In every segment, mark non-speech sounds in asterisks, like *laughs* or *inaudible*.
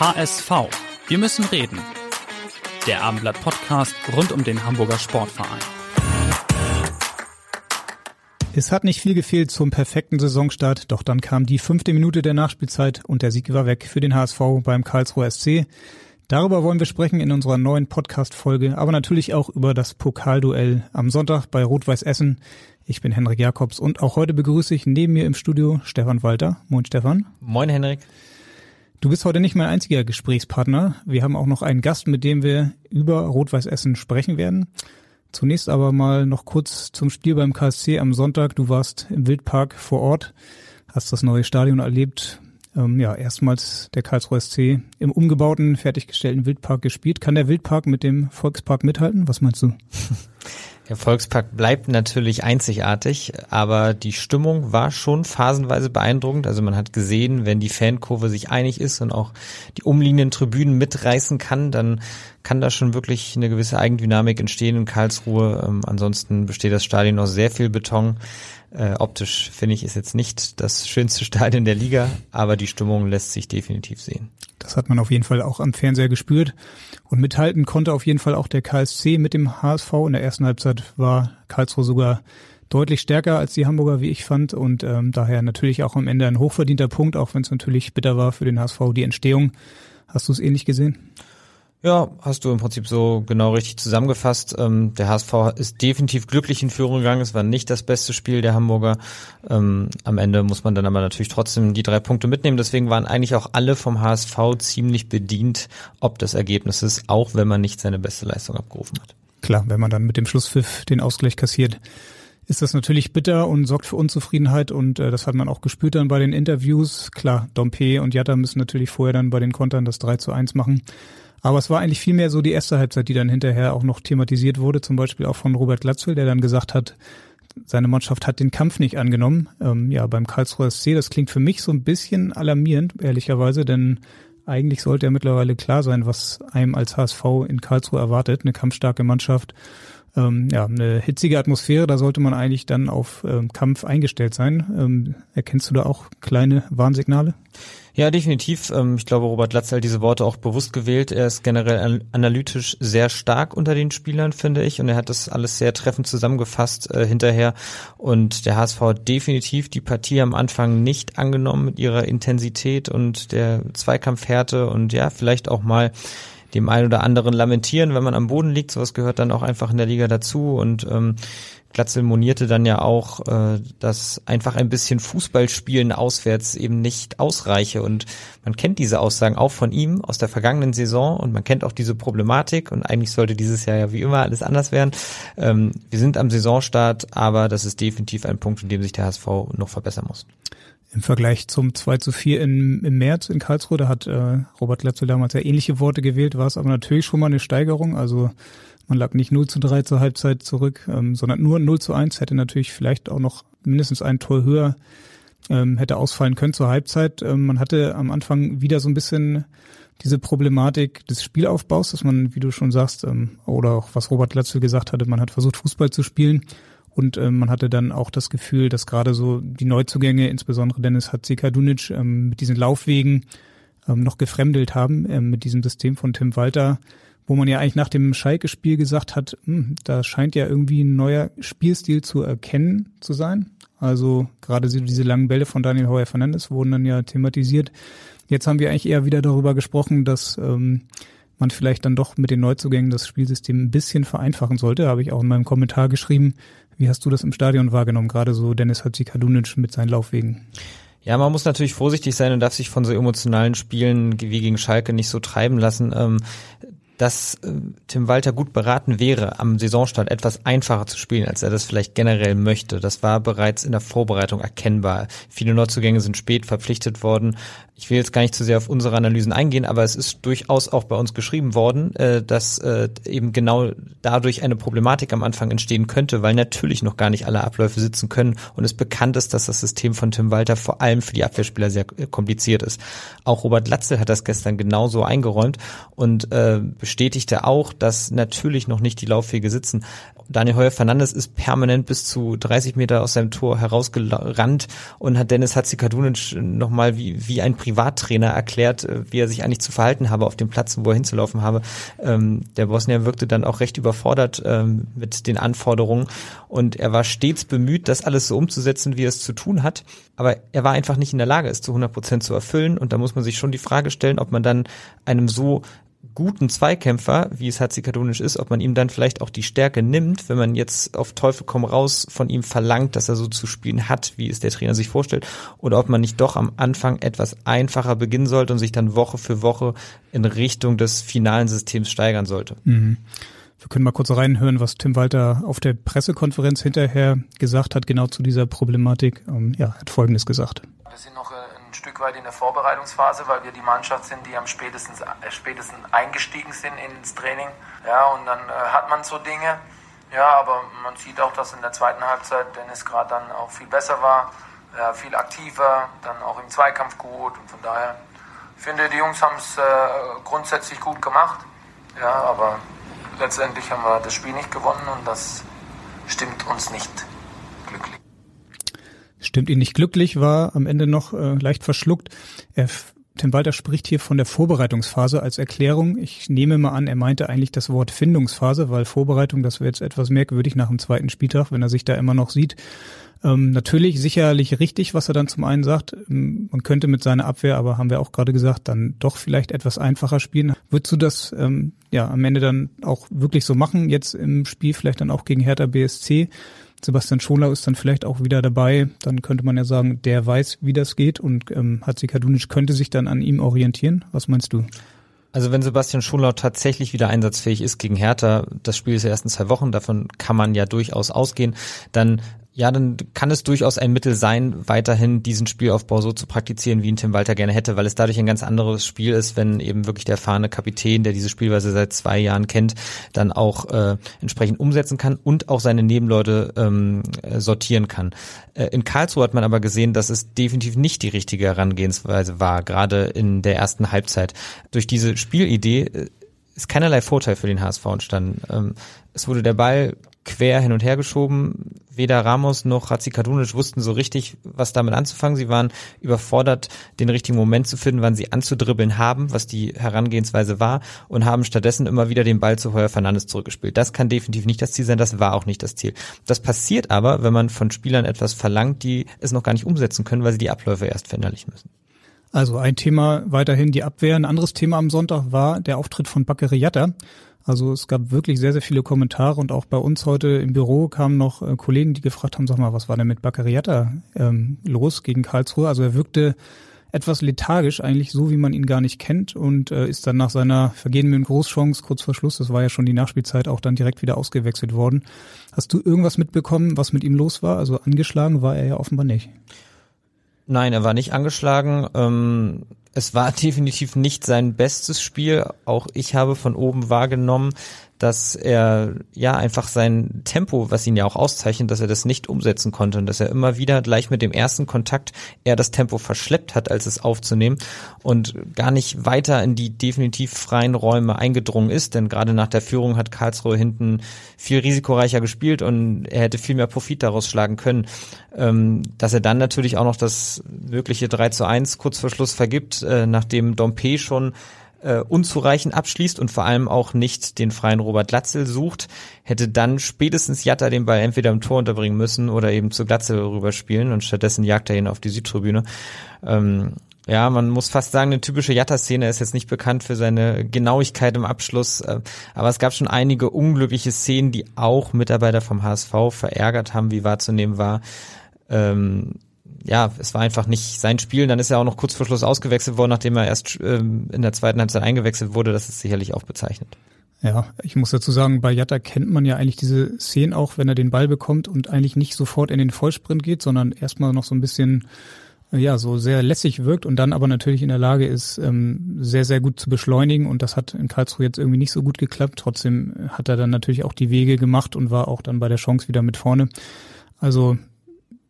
HSV. Wir müssen reden. Der Abendblatt Podcast rund um den Hamburger Sportverein. Es hat nicht viel gefehlt zum perfekten Saisonstart, doch dann kam die fünfte Minute der Nachspielzeit und der Sieg war weg für den HSV beim Karlsruher SC. Darüber wollen wir sprechen in unserer neuen Podcast-Folge, aber natürlich auch über das Pokalduell am Sonntag bei Rot-Weiß Essen. Ich bin Henrik Jakobs und auch heute begrüße ich neben mir im Studio Stefan Walter. Moin Stefan. Moin Henrik. Du bist heute nicht mein einziger Gesprächspartner. Wir haben auch noch einen Gast, mit dem wir über Rot-Weiß Essen sprechen werden. Zunächst aber mal noch kurz zum Spiel beim KSC am Sonntag. Du warst im Wildpark vor Ort, hast das neue Stadion erlebt. Ähm, ja, erstmals der Karlsruher SC im umgebauten, fertiggestellten Wildpark gespielt. Kann der Wildpark mit dem Volkspark mithalten? Was meinst du? *laughs* Der Volkspark bleibt natürlich einzigartig, aber die Stimmung war schon phasenweise beeindruckend. Also man hat gesehen, wenn die Fankurve sich einig ist und auch die umliegenden Tribünen mitreißen kann, dann kann da schon wirklich eine gewisse Eigendynamik entstehen in Karlsruhe. Ähm, ansonsten besteht das Stadion aus sehr viel Beton. Äh, optisch finde ich ist jetzt nicht das schönste *laughs* Stadion der Liga, aber die Stimmung lässt sich definitiv sehen. Das hat man auf jeden Fall auch am Fernseher gespürt. Und mithalten konnte auf jeden Fall auch der KSC mit dem HSV. In der ersten Halbzeit war Karlsruhe sogar deutlich stärker als die Hamburger, wie ich fand. Und ähm, daher natürlich auch am Ende ein hochverdienter Punkt, auch wenn es natürlich bitter war für den HSV, die Entstehung. Hast du es ähnlich gesehen? Ja, hast du im Prinzip so genau richtig zusammengefasst. Ähm, der HSV ist definitiv glücklich in Führung gegangen. Es war nicht das beste Spiel der Hamburger. Ähm, am Ende muss man dann aber natürlich trotzdem die drei Punkte mitnehmen. Deswegen waren eigentlich auch alle vom HSV ziemlich bedient, ob des Ergebnisses, auch wenn man nicht seine beste Leistung abgerufen hat. Klar, wenn man dann mit dem Schlusspfiff den Ausgleich kassiert, ist das natürlich bitter und sorgt für Unzufriedenheit und äh, das hat man auch gespürt dann bei den Interviews. Klar, Dompe und Jatta müssen natürlich vorher dann bei den Kontern das 3 zu 1 machen. Aber es war eigentlich vielmehr so die erste Halbzeit, die dann hinterher auch noch thematisiert wurde, zum Beispiel auch von Robert Glatzel, der dann gesagt hat, seine Mannschaft hat den Kampf nicht angenommen. Ähm, ja, beim Karlsruher SC, das klingt für mich so ein bisschen alarmierend, ehrlicherweise, denn eigentlich sollte ja mittlerweile klar sein, was einem als HSV in Karlsruhe erwartet. Eine kampfstarke Mannschaft, ähm, ja, eine hitzige Atmosphäre, da sollte man eigentlich dann auf ähm, Kampf eingestellt sein. Ähm, erkennst du da auch kleine Warnsignale? Ja, definitiv. Ähm, ich glaube, Robert Latzel hat diese Worte auch bewusst gewählt. Er ist generell analytisch sehr stark unter den Spielern, finde ich. Und er hat das alles sehr treffend zusammengefasst äh, hinterher. Und der HSV hat definitiv die Partie am Anfang nicht angenommen mit ihrer Intensität und der Zweikampfhärte und ja, vielleicht auch mal dem einen oder anderen lamentieren, wenn man am Boden liegt. Sowas gehört dann auch einfach in der Liga dazu. Und ähm, Glatzel monierte dann ja auch, äh, dass einfach ein bisschen Fußballspielen auswärts eben nicht ausreiche. Und man kennt diese Aussagen auch von ihm aus der vergangenen Saison und man kennt auch diese Problematik. Und eigentlich sollte dieses Jahr ja wie immer alles anders werden. Ähm, wir sind am Saisonstart, aber das ist definitiv ein Punkt, in dem sich der HSV noch verbessern muss. Im Vergleich zum 2 zu 4 in, im März in Karlsruhe, da hat äh, Robert Glatzel damals ja ähnliche Worte gewählt, war es aber natürlich schon mal eine Steigerung. Also man lag nicht 0 zu 3 zur Halbzeit zurück, ähm, sondern nur 0 zu 1 hätte natürlich vielleicht auch noch mindestens ein Tor höher ähm, hätte ausfallen können zur Halbzeit. Ähm, man hatte am Anfang wieder so ein bisschen diese Problematik des Spielaufbaus, dass man, wie du schon sagst, ähm, oder auch was Robert Latzel gesagt hatte, man hat versucht, Fußball zu spielen. Und ähm, man hatte dann auch das Gefühl, dass gerade so die Neuzugänge, insbesondere Dennis Hatzikadunic, ähm, mit diesen Laufwegen ähm, noch gefremdelt haben, ähm, mit diesem System von Tim Walter wo man ja eigentlich nach dem Schalke-Spiel gesagt hat, hm, da scheint ja irgendwie ein neuer Spielstil zu erkennen zu sein. Also gerade diese langen Bälle von Daniel Heuer Fernandes wurden dann ja thematisiert. Jetzt haben wir eigentlich eher wieder darüber gesprochen, dass ähm, man vielleicht dann doch mit den Neuzugängen das Spielsystem ein bisschen vereinfachen sollte. Habe ich auch in meinem Kommentar geschrieben. Wie hast du das im Stadion wahrgenommen? Gerade so Dennis Hatzikadunic mit seinen Laufwegen. Ja, man muss natürlich vorsichtig sein und darf sich von so emotionalen Spielen wie gegen Schalke nicht so treiben lassen. Ähm, dass äh, Tim Walter gut beraten wäre, am Saisonstart etwas einfacher zu spielen, als er das vielleicht generell möchte. Das war bereits in der Vorbereitung erkennbar. Viele Neuzugänge sind spät verpflichtet worden. Ich will jetzt gar nicht zu sehr auf unsere Analysen eingehen, aber es ist durchaus auch bei uns geschrieben worden, äh, dass äh, eben genau dadurch eine Problematik am Anfang entstehen könnte, weil natürlich noch gar nicht alle Abläufe sitzen können und es bekannt ist, dass das System von Tim Walter vor allem für die Abwehrspieler sehr kompliziert ist. Auch Robert Latzel hat das gestern genauso eingeräumt und äh, bestätigte auch, dass natürlich noch nicht die Laufwege sitzen. Daniel Heuer Fernandes ist permanent bis zu 30 Meter aus seinem Tor herausgerannt und hat Dennis Hatzikadunic nochmal wie, wie ein Privattrainer erklärt, äh, wie er sich eigentlich zu verhalten habe auf dem Platz, wo er hinzulaufen habe. Ähm, der Bosnier wirkte dann auch recht überfordert ähm, mit den Anforderungen und er war stets bemüht, das alles so umzusetzen, wie er es zu tun hat. Aber er war einfach nicht in der Lage, es zu 100 Prozent zu erfüllen und da muss man sich schon die Frage stellen, ob man dann einem so guten Zweikämpfer, wie es Hatzikadunisch ist, ob man ihm dann vielleicht auch die Stärke nimmt, wenn man jetzt auf Teufel komm raus von ihm verlangt, dass er so zu spielen hat, wie es der Trainer sich vorstellt, oder ob man nicht doch am Anfang etwas einfacher beginnen sollte und sich dann Woche für Woche in Richtung des finalen Systems steigern sollte. Mhm. Wir können mal kurz reinhören, was Tim Walter auf der Pressekonferenz hinterher gesagt hat, genau zu dieser Problematik. Ähm, ja, hat Folgendes gesagt. Wir sind noch Stück weit in der Vorbereitungsphase, weil wir die Mannschaft sind, die am spätesten, äh, spätesten eingestiegen sind ins Training. Ja, und dann äh, hat man so Dinge. Ja, aber man sieht auch, dass in der zweiten Halbzeit Dennis gerade dann auch viel besser war, äh, viel aktiver, dann auch im Zweikampf gut. Und von daher finde die Jungs haben es äh, grundsätzlich gut gemacht. Ja, aber letztendlich haben wir das Spiel nicht gewonnen und das stimmt uns nicht glücklich stimmt ihn nicht glücklich, war am Ende noch äh, leicht verschluckt. Er, Tim Walter spricht hier von der Vorbereitungsphase als Erklärung. Ich nehme mal an, er meinte eigentlich das Wort Findungsphase, weil Vorbereitung, das wäre jetzt etwas merkwürdig nach dem zweiten Spieltag, wenn er sich da immer noch sieht. Ähm, natürlich sicherlich richtig, was er dann zum einen sagt. Ähm, man könnte mit seiner Abwehr, aber haben wir auch gerade gesagt, dann doch vielleicht etwas einfacher spielen. Würdest du das ähm, ja am Ende dann auch wirklich so machen, jetzt im Spiel vielleicht dann auch gegen Hertha BSC? Sebastian Scholau ist dann vielleicht auch wieder dabei. Dann könnte man ja sagen, der weiß, wie das geht und ähm, Hatzi Kadunic könnte sich dann an ihm orientieren. Was meinst du? Also wenn Sebastian Scholau tatsächlich wieder einsatzfähig ist gegen Hertha, das Spiel ist ja erst in zwei Wochen, davon kann man ja durchaus ausgehen, dann ja, dann kann es durchaus ein Mittel sein, weiterhin diesen Spielaufbau so zu praktizieren, wie ihn Tim Walter gerne hätte, weil es dadurch ein ganz anderes Spiel ist, wenn eben wirklich der erfahrene Kapitän, der diese Spielweise seit zwei Jahren kennt, dann auch äh, entsprechend umsetzen kann und auch seine Nebenleute ähm, sortieren kann. Äh, in Karlsruhe hat man aber gesehen, dass es definitiv nicht die richtige Herangehensweise war, gerade in der ersten Halbzeit. Durch diese Spielidee äh, ist keinerlei Vorteil für den HSV entstanden. Ähm, es wurde der Ball quer hin und her geschoben. Weder Ramos noch Razzikadunic wussten so richtig, was damit anzufangen. Sie waren überfordert, den richtigen Moment zu finden, wann sie anzudribbeln haben, was die Herangehensweise war, und haben stattdessen immer wieder den Ball zu Heuer Fernandes zurückgespielt. Das kann definitiv nicht das Ziel sein, das war auch nicht das Ziel. Das passiert aber, wenn man von Spielern etwas verlangt, die es noch gar nicht umsetzen können, weil sie die Abläufe erst verinnerlichen müssen. Also ein Thema weiterhin die Abwehr. Ein anderes Thema am Sonntag war der Auftritt von Bakary Yatta. Also es gab wirklich sehr, sehr viele Kommentare und auch bei uns heute im Büro kamen noch äh, Kollegen, die gefragt haben, sag mal, was war denn mit Baccariata ähm, los gegen Karlsruhe? Also er wirkte etwas lethargisch, eigentlich so, wie man ihn gar nicht kennt und äh, ist dann nach seiner vergehenden Großchance kurz vor Schluss, das war ja schon die Nachspielzeit, auch dann direkt wieder ausgewechselt worden. Hast du irgendwas mitbekommen, was mit ihm los war? Also angeschlagen war er ja offenbar nicht. Nein, er war nicht angeschlagen. Ähm, es war *laughs* definitiv nicht sein bestes Spiel. Auch ich habe von oben wahrgenommen, dass er ja einfach sein Tempo, was ihn ja auch auszeichnet, dass er das nicht umsetzen konnte und dass er immer wieder gleich mit dem ersten Kontakt eher das Tempo verschleppt hat, als es aufzunehmen und gar nicht weiter in die definitiv freien Räume eingedrungen ist, denn gerade nach der Führung hat Karlsruhe hinten viel risikoreicher gespielt und er hätte viel mehr Profit daraus schlagen können. Ähm, dass er dann natürlich auch noch das mögliche 3 zu 1 kurz vor Schluss vergibt, äh, nachdem Dompe schon äh, unzureichend abschließt und vor allem auch nicht den freien Robert Glatzel sucht, hätte dann spätestens Jatta den Ball entweder im Tor unterbringen müssen oder eben zu Glatzel rüberspielen und stattdessen jagt er ihn auf die Südtribüne. Ähm, ja, man muss fast sagen, eine typische Jatta-Szene ist jetzt nicht bekannt für seine Genauigkeit im Abschluss, äh, aber es gab schon einige unglückliche Szenen, die auch Mitarbeiter vom HSV verärgert haben, wie wahrzunehmen war. Ähm, ja, es war einfach nicht sein Spiel. Dann ist er auch noch kurz vor Schluss ausgewechselt worden, nachdem er erst ähm, in der zweiten Halbzeit eingewechselt wurde. Das ist sicherlich auch bezeichnet. Ja, ich muss dazu sagen, bei Jatta kennt man ja eigentlich diese Szenen auch, wenn er den Ball bekommt und eigentlich nicht sofort in den Vollsprint geht, sondern erstmal noch so ein bisschen ja, so sehr lässig wirkt und dann aber natürlich in der Lage ist, ähm, sehr, sehr gut zu beschleunigen. Und das hat in Karlsruhe jetzt irgendwie nicht so gut geklappt. Trotzdem hat er dann natürlich auch die Wege gemacht und war auch dann bei der Chance wieder mit vorne. Also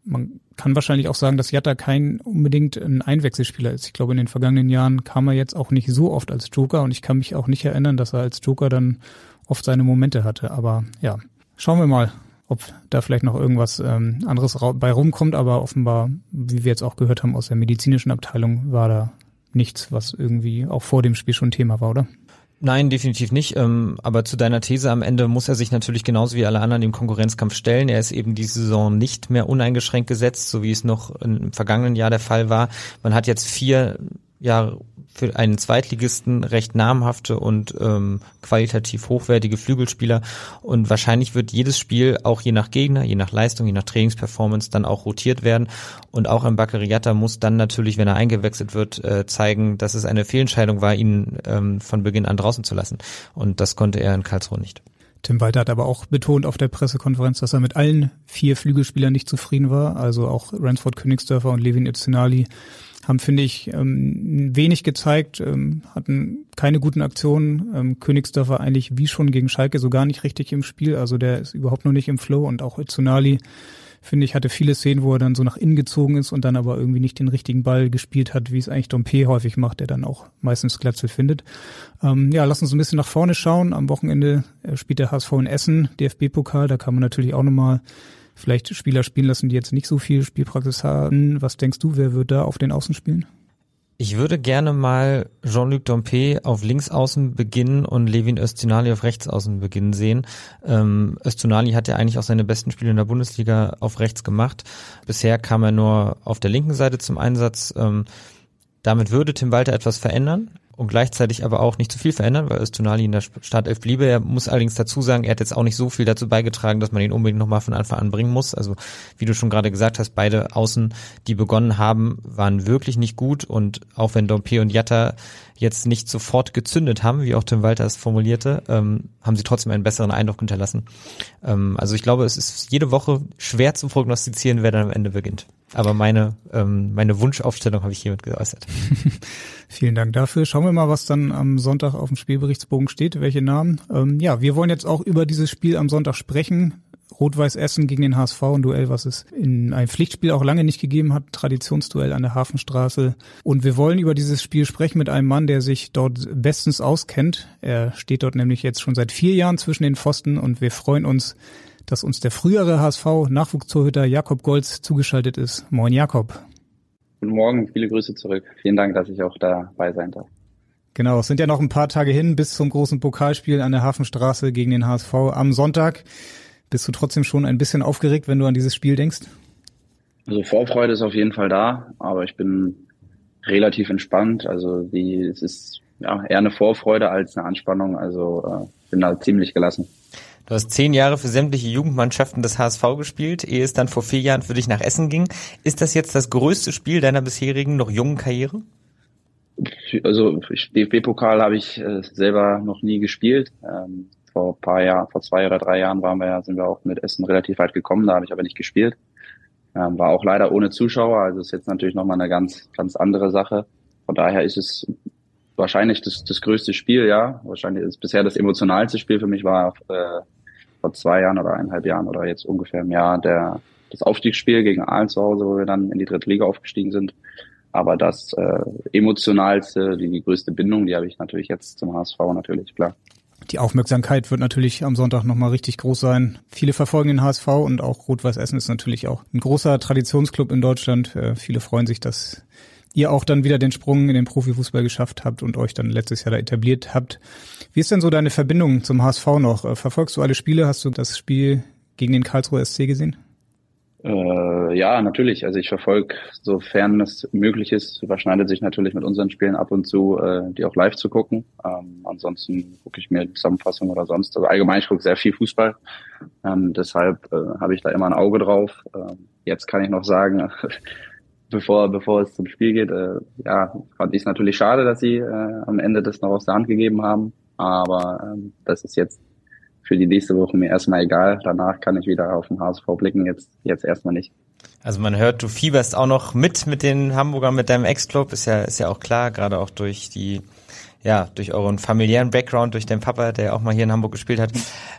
man kann wahrscheinlich auch sagen, dass Jatta kein unbedingt ein Einwechselspieler ist. Ich glaube, in den vergangenen Jahren kam er jetzt auch nicht so oft als Joker und ich kann mich auch nicht erinnern, dass er als Joker dann oft seine Momente hatte. Aber ja, schauen wir mal, ob da vielleicht noch irgendwas ähm, anderes bei rumkommt, aber offenbar, wie wir jetzt auch gehört haben aus der medizinischen Abteilung, war da nichts, was irgendwie auch vor dem Spiel schon Thema war, oder? Nein, definitiv nicht. Ähm, aber zu deiner These am Ende muss er sich natürlich genauso wie alle anderen im Konkurrenzkampf stellen. Er ist eben diese Saison nicht mehr uneingeschränkt gesetzt, so wie es noch im vergangenen Jahr der Fall war. Man hat jetzt vier ja für einen Zweitligisten recht namhafte und ähm, qualitativ hochwertige Flügelspieler. Und wahrscheinlich wird jedes Spiel auch je nach Gegner, je nach Leistung, je nach Trainingsperformance dann auch rotiert werden. Und auch ein Bakariata muss dann natürlich, wenn er eingewechselt wird, äh, zeigen, dass es eine Fehlentscheidung war, ihn ähm, von Beginn an draußen zu lassen. Und das konnte er in Karlsruhe nicht. Tim Walter hat aber auch betont auf der Pressekonferenz, dass er mit allen vier Flügelspielern nicht zufrieden war, also auch Ransford Königsdörfer und Levin Itzenali haben, finde ich, ähm, wenig gezeigt, ähm, hatten keine guten Aktionen. Ähm, Königsdorfer eigentlich wie schon gegen Schalke so gar nicht richtig im Spiel. Also der ist überhaupt noch nicht im Flow und auch Tsunali, finde ich, hatte viele Szenen, wo er dann so nach innen gezogen ist und dann aber irgendwie nicht den richtigen Ball gespielt hat, wie es eigentlich Dompe häufig macht, der dann auch meistens Glatzel findet. Ähm, ja, lass uns ein bisschen nach vorne schauen. Am Wochenende äh, spielt der HSV in Essen, DFB-Pokal, da kann man natürlich auch nochmal vielleicht Spieler spielen lassen, die jetzt nicht so viel Spielpraxis haben. Was denkst du, wer wird da auf den Außen spielen? Ich würde gerne mal Jean-Luc Dompe auf Linksaußen beginnen und Levin Östunali auf Rechtsaußen beginnen sehen. Ähm, Östunali hat ja eigentlich auch seine besten Spiele in der Bundesliga auf rechts gemacht. Bisher kam er nur auf der linken Seite zum Einsatz. Ähm, damit würde Tim Walter etwas verändern und gleichzeitig aber auch nicht zu viel verändern, weil Östunali in der Startelf bliebe. Er muss allerdings dazu sagen, er hat jetzt auch nicht so viel dazu beigetragen, dass man ihn unbedingt nochmal von Anfang an bringen muss. Also wie du schon gerade gesagt hast, beide Außen, die begonnen haben, waren wirklich nicht gut und auch wenn Dompe und Jatta jetzt nicht sofort gezündet haben, wie auch Tim Walter es formulierte, ähm, haben sie trotzdem einen besseren Eindruck hinterlassen. Ähm, also ich glaube, es ist jede Woche schwer zu prognostizieren, wer dann am Ende beginnt. Aber meine, ähm, meine Wunschaufstellung habe ich hiermit geäußert. *laughs* Vielen Dank dafür. Schauen wir mal, was dann am Sonntag auf dem Spielberichtsbogen steht, welche Namen. Ähm, ja, wir wollen jetzt auch über dieses Spiel am Sonntag sprechen. Rot-Weiß Essen gegen den HSV, ein Duell, was es in einem Pflichtspiel auch lange nicht gegeben hat, Traditionsduell an der Hafenstraße. Und wir wollen über dieses Spiel sprechen mit einem Mann, der sich dort bestens auskennt. Er steht dort nämlich jetzt schon seit vier Jahren zwischen den Pfosten und wir freuen uns, dass uns der frühere HSV-Nachwuchstorhüter Jakob Golz zugeschaltet ist. Moin Jakob. Guten Morgen, viele Grüße zurück. Vielen Dank, dass ich auch dabei sein darf. Genau, es sind ja noch ein paar Tage hin bis zum großen Pokalspiel an der Hafenstraße gegen den HSV am Sonntag. Bist du trotzdem schon ein bisschen aufgeregt, wenn du an dieses Spiel denkst? Also Vorfreude ist auf jeden Fall da, aber ich bin relativ entspannt. Also die, es ist ja eher eine Vorfreude als eine Anspannung. Also äh, bin da ziemlich gelassen. Du hast zehn Jahre für sämtliche Jugendmannschaften des HSV gespielt, ehe es dann vor vier Jahren für dich nach Essen ging. Ist das jetzt das größte Spiel deiner bisherigen noch jungen Karriere? Also DFB-Pokal habe ich äh, selber noch nie gespielt. Ähm, vor paar Jahren, vor zwei oder drei Jahren waren wir sind wir auch mit Essen relativ weit gekommen, da habe ich aber nicht gespielt. Ähm, war auch leider ohne Zuschauer, also ist jetzt natürlich nochmal eine ganz, ganz andere Sache. Von daher ist es wahrscheinlich das, das größte Spiel, ja. Wahrscheinlich ist bisher das emotionalste Spiel für mich war äh, vor zwei Jahren oder eineinhalb Jahren oder jetzt ungefähr im Jahr der, das Aufstiegsspiel gegen Aalen zu Hause, wo wir dann in die dritte Liga aufgestiegen sind. Aber das äh, emotionalste, die, die größte Bindung, die habe ich natürlich jetzt zum HSV natürlich, klar. Die Aufmerksamkeit wird natürlich am Sonntag nochmal richtig groß sein. Viele verfolgen den HSV und auch Rot-Weiß Essen ist natürlich auch ein großer Traditionsclub in Deutschland. Äh, viele freuen sich, dass ihr auch dann wieder den Sprung in den Profifußball geschafft habt und euch dann letztes Jahr da etabliert habt. Wie ist denn so deine Verbindung zum HSV noch? Äh, verfolgst du alle Spiele? Hast du das Spiel gegen den Karlsruher SC gesehen? Äh, ja, natürlich. Also ich verfolge, sofern es möglich ist, überschneidet sich natürlich mit unseren Spielen ab und zu, äh, die auch live zu gucken. Ähm, ansonsten gucke ich mir Zusammenfassung oder sonst. Also allgemein, ich gucke sehr viel Fußball. Ähm, deshalb äh, habe ich da immer ein Auge drauf. Ähm, jetzt kann ich noch sagen, *laughs* bevor, bevor es zum Spiel geht, äh, ja, fand ich es natürlich schade, dass sie äh, am Ende das noch aus der Hand gegeben haben. Aber ähm, das ist jetzt für die nächste Woche mir erstmal egal. Danach kann ich wieder auf den HSV blicken, jetzt, jetzt erstmal nicht. Also man hört, du fieberst auch noch mit mit den Hamburgern, mit deinem Ex-Club, ist ja, ist ja auch klar, gerade auch durch die, ja, durch euren familiären Background, durch deinen Papa, der auch mal hier in Hamburg gespielt hat.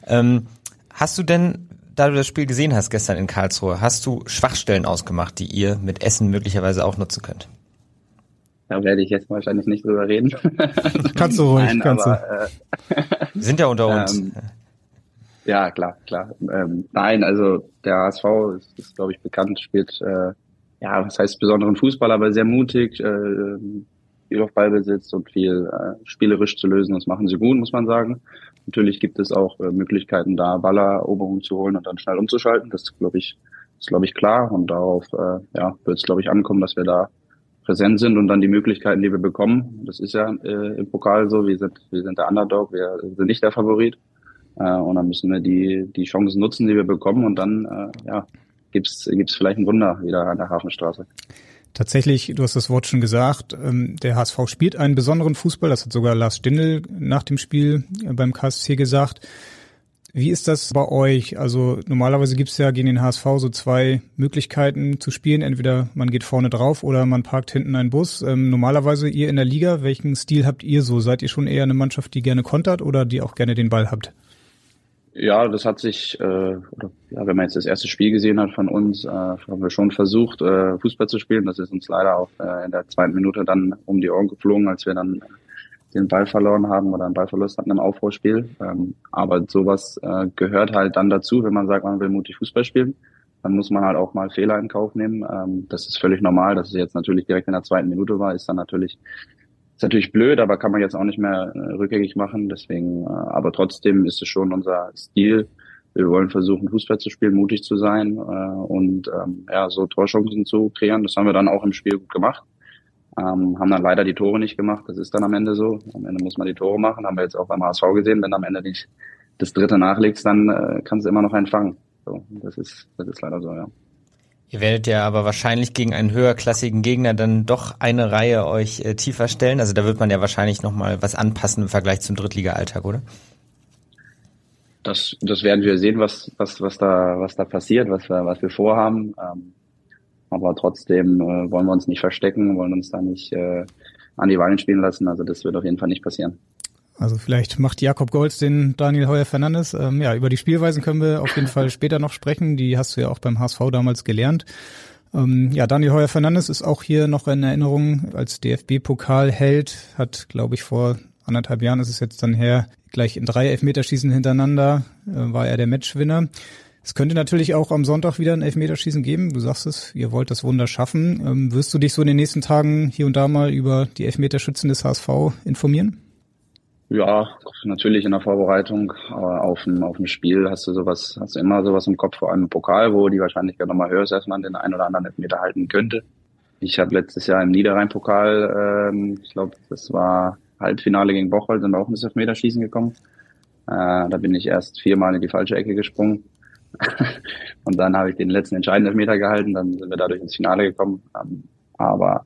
Ähm, hast du denn, da du das Spiel gesehen hast gestern in Karlsruhe, hast du Schwachstellen ausgemacht, die ihr mit Essen möglicherweise auch nutzen könnt? Da werde ich jetzt wahrscheinlich nicht drüber reden. *laughs* kannst du ruhig, Nein, kannst aber, du. Äh, Sind ja unter *laughs* uns. Ähm, ja, klar, klar. Ähm, nein, also der HSV ist, ist glaube ich, bekannt, spielt, äh, ja, was heißt besonderen Fußball, aber sehr mutig, äh, viel auf Ballbesitz und viel äh, spielerisch zu lösen. Das machen sie gut, muss man sagen. Natürlich gibt es auch äh, Möglichkeiten, da Balleroberungen zu holen und dann schnell umzuschalten. Das glaube ich, ist glaube ich klar. Und darauf äh, ja, wird es glaube ich ankommen, dass wir da präsent sind und dann die Möglichkeiten, die wir bekommen. Das ist ja äh, im Pokal so. Wir sind, wir sind der Underdog, wir sind nicht der Favorit. Äh, und dann müssen wir die, die Chancen nutzen, die wir bekommen und dann äh, ja, gibt's gibt's vielleicht ein Wunder wieder an der Hafenstraße. Tatsächlich, du hast das Wort schon gesagt, ähm, der HSV spielt einen besonderen Fußball, das hat sogar Lars Stindl nach dem Spiel äh, beim KSC gesagt. Wie ist das bei euch? Also normalerweise gibt es ja gegen den HSV so zwei Möglichkeiten zu spielen. Entweder man geht vorne drauf oder man parkt hinten einen Bus. Ähm, normalerweise ihr in der Liga, welchen Stil habt ihr so? Seid ihr schon eher eine Mannschaft, die gerne kontert oder die auch gerne den Ball habt? Ja, das hat sich, äh, oder, ja, wenn man jetzt das erste Spiel gesehen hat von uns, äh, haben wir schon versucht, äh, Fußball zu spielen. Das ist uns leider auch äh, in der zweiten Minute dann um die Ohren geflogen, als wir dann den Ball verloren haben oder einen Ballverlust hatten im Aufbauspiel. Ähm, aber sowas äh, gehört halt dann dazu, wenn man sagt, man will mutig Fußball spielen. Dann muss man halt auch mal Fehler in Kauf nehmen. Ähm, das ist völlig normal. Dass es jetzt natürlich direkt in der zweiten Minute war, ist dann natürlich ist natürlich blöd, aber kann man jetzt auch nicht mehr äh, rückgängig machen. Deswegen, äh, aber trotzdem ist es schon unser Stil. Wir wollen versuchen, Fußball zu spielen, mutig zu sein äh, und ähm, ja, so Torchancen zu kreieren. Das haben wir dann auch im Spiel gut gemacht. Ähm, haben dann leider die Tore nicht gemacht. Das ist dann am Ende so. Am Ende muss man die Tore machen. Haben wir jetzt auch beim HSV gesehen. Wenn am Ende nicht das dritte nachlegst, dann äh, kannst du immer noch einen fangen. So, das ist, das ist leider so, ja. Ihr werdet ja aber wahrscheinlich gegen einen höherklassigen Gegner dann doch eine Reihe euch äh, tiefer stellen. Also da wird man ja wahrscheinlich nochmal was anpassen im Vergleich zum Drittliga-Alltag, oder? Das, das werden wir sehen, was, was, was da, was da passiert, was wir, was wir vorhaben. Ähm, aber trotzdem äh, wollen wir uns nicht verstecken, wollen uns da nicht äh, an die Wahlen spielen lassen. Also das wird auf jeden Fall nicht passieren. Also vielleicht macht Jakob Golds den Daniel Heuer Fernandes. Ähm, ja, über die Spielweisen können wir auf jeden Fall *laughs* später noch sprechen. Die hast du ja auch beim HSV damals gelernt. Ähm, ja, Daniel Heuer Fernandes ist auch hier noch in Erinnerung als DFB-Pokalheld, hat, glaube ich, vor anderthalb Jahren ist es jetzt dann her, gleich in drei Elfmeterschießen hintereinander äh, war er der Matchwinner. Es könnte natürlich auch am Sonntag wieder ein Elfmeterschießen geben. Du sagst es, ihr wollt das Wunder schaffen. Ähm, wirst du dich so in den nächsten Tagen hier und da mal über die Elfmeterschützen des HSV informieren? Ja, natürlich in der Vorbereitung aber auf dem, auf dem Spiel hast du sowas, hast du immer sowas im Kopf, vor allem im Pokal, wo die Wahrscheinlichkeit nochmal höher ist, dass man den einen oder anderen Meter halten könnte. Ich habe letztes Jahr im Niederrhein-Pokal, ähm, ich glaube, das war Halbfinale gegen Bocholt, sind wir auch ins Elfmeterschießen gekommen. Äh, da bin ich erst viermal in die falsche Ecke gesprungen. *laughs* und dann habe ich den letzten entscheidenden Elfmeter gehalten, dann sind wir dadurch ins Finale gekommen. Ähm, aber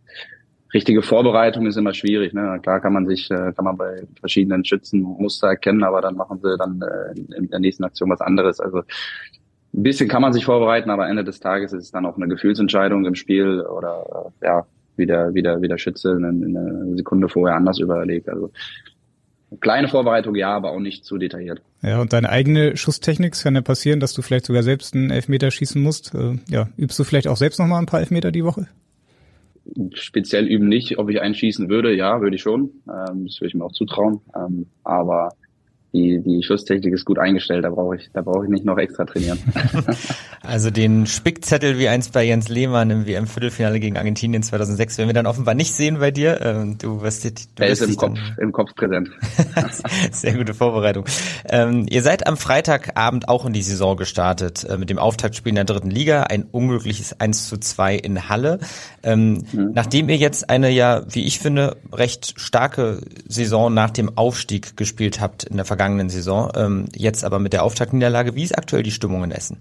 richtige Vorbereitung ist immer schwierig. Ne? Klar kann man sich, äh, kann man bei verschiedenen Schützen Muster erkennen, aber dann machen sie dann äh, in der nächsten Aktion was anderes. Also ein bisschen kann man sich vorbereiten, aber Ende des Tages ist es dann auch eine Gefühlsentscheidung im Spiel oder äh, ja, wie der, wie der, wie der Schütze eine, eine Sekunde vorher anders überlegt. Also kleine Vorbereitung ja, aber auch nicht zu detailliert. Ja, und deine eigene Schusstechnik kann ja passieren, dass du vielleicht sogar selbst einen Elfmeter schießen musst. Ja, übst du vielleicht auch selbst nochmal ein paar Elfmeter die Woche? Speziell üben nicht. Ob ich einschießen würde, ja, würde ich schon. Ähm, das würde ich mir auch zutrauen. Ähm, aber die, die Schusstechnik ist gut eingestellt, da brauche ich, da brauche ich nicht noch extra trainieren. *laughs* also den Spickzettel wie einst bei Jens Lehmann im WM-Viertelfinale gegen Argentinien 2006 werden wir dann offenbar nicht sehen bei dir. Ähm, du wirst, du er ist im Kopf, im Kopf präsent. *laughs* Sehr gute Vorbereitung. Ähm, ihr seid am Freitagabend auch in die Saison gestartet äh, mit dem Auftaktspiel in der dritten Liga, ein unglückliches 1 zu 2 in Halle. Ähm, mhm. Nachdem ihr jetzt eine ja, wie ich finde, recht starke Saison nach dem Aufstieg gespielt habt in der Vergangenheit, vergangenen Saison. Ähm, jetzt aber mit der Auftaktniederlage, wie ist aktuell die Stimmung in Essen?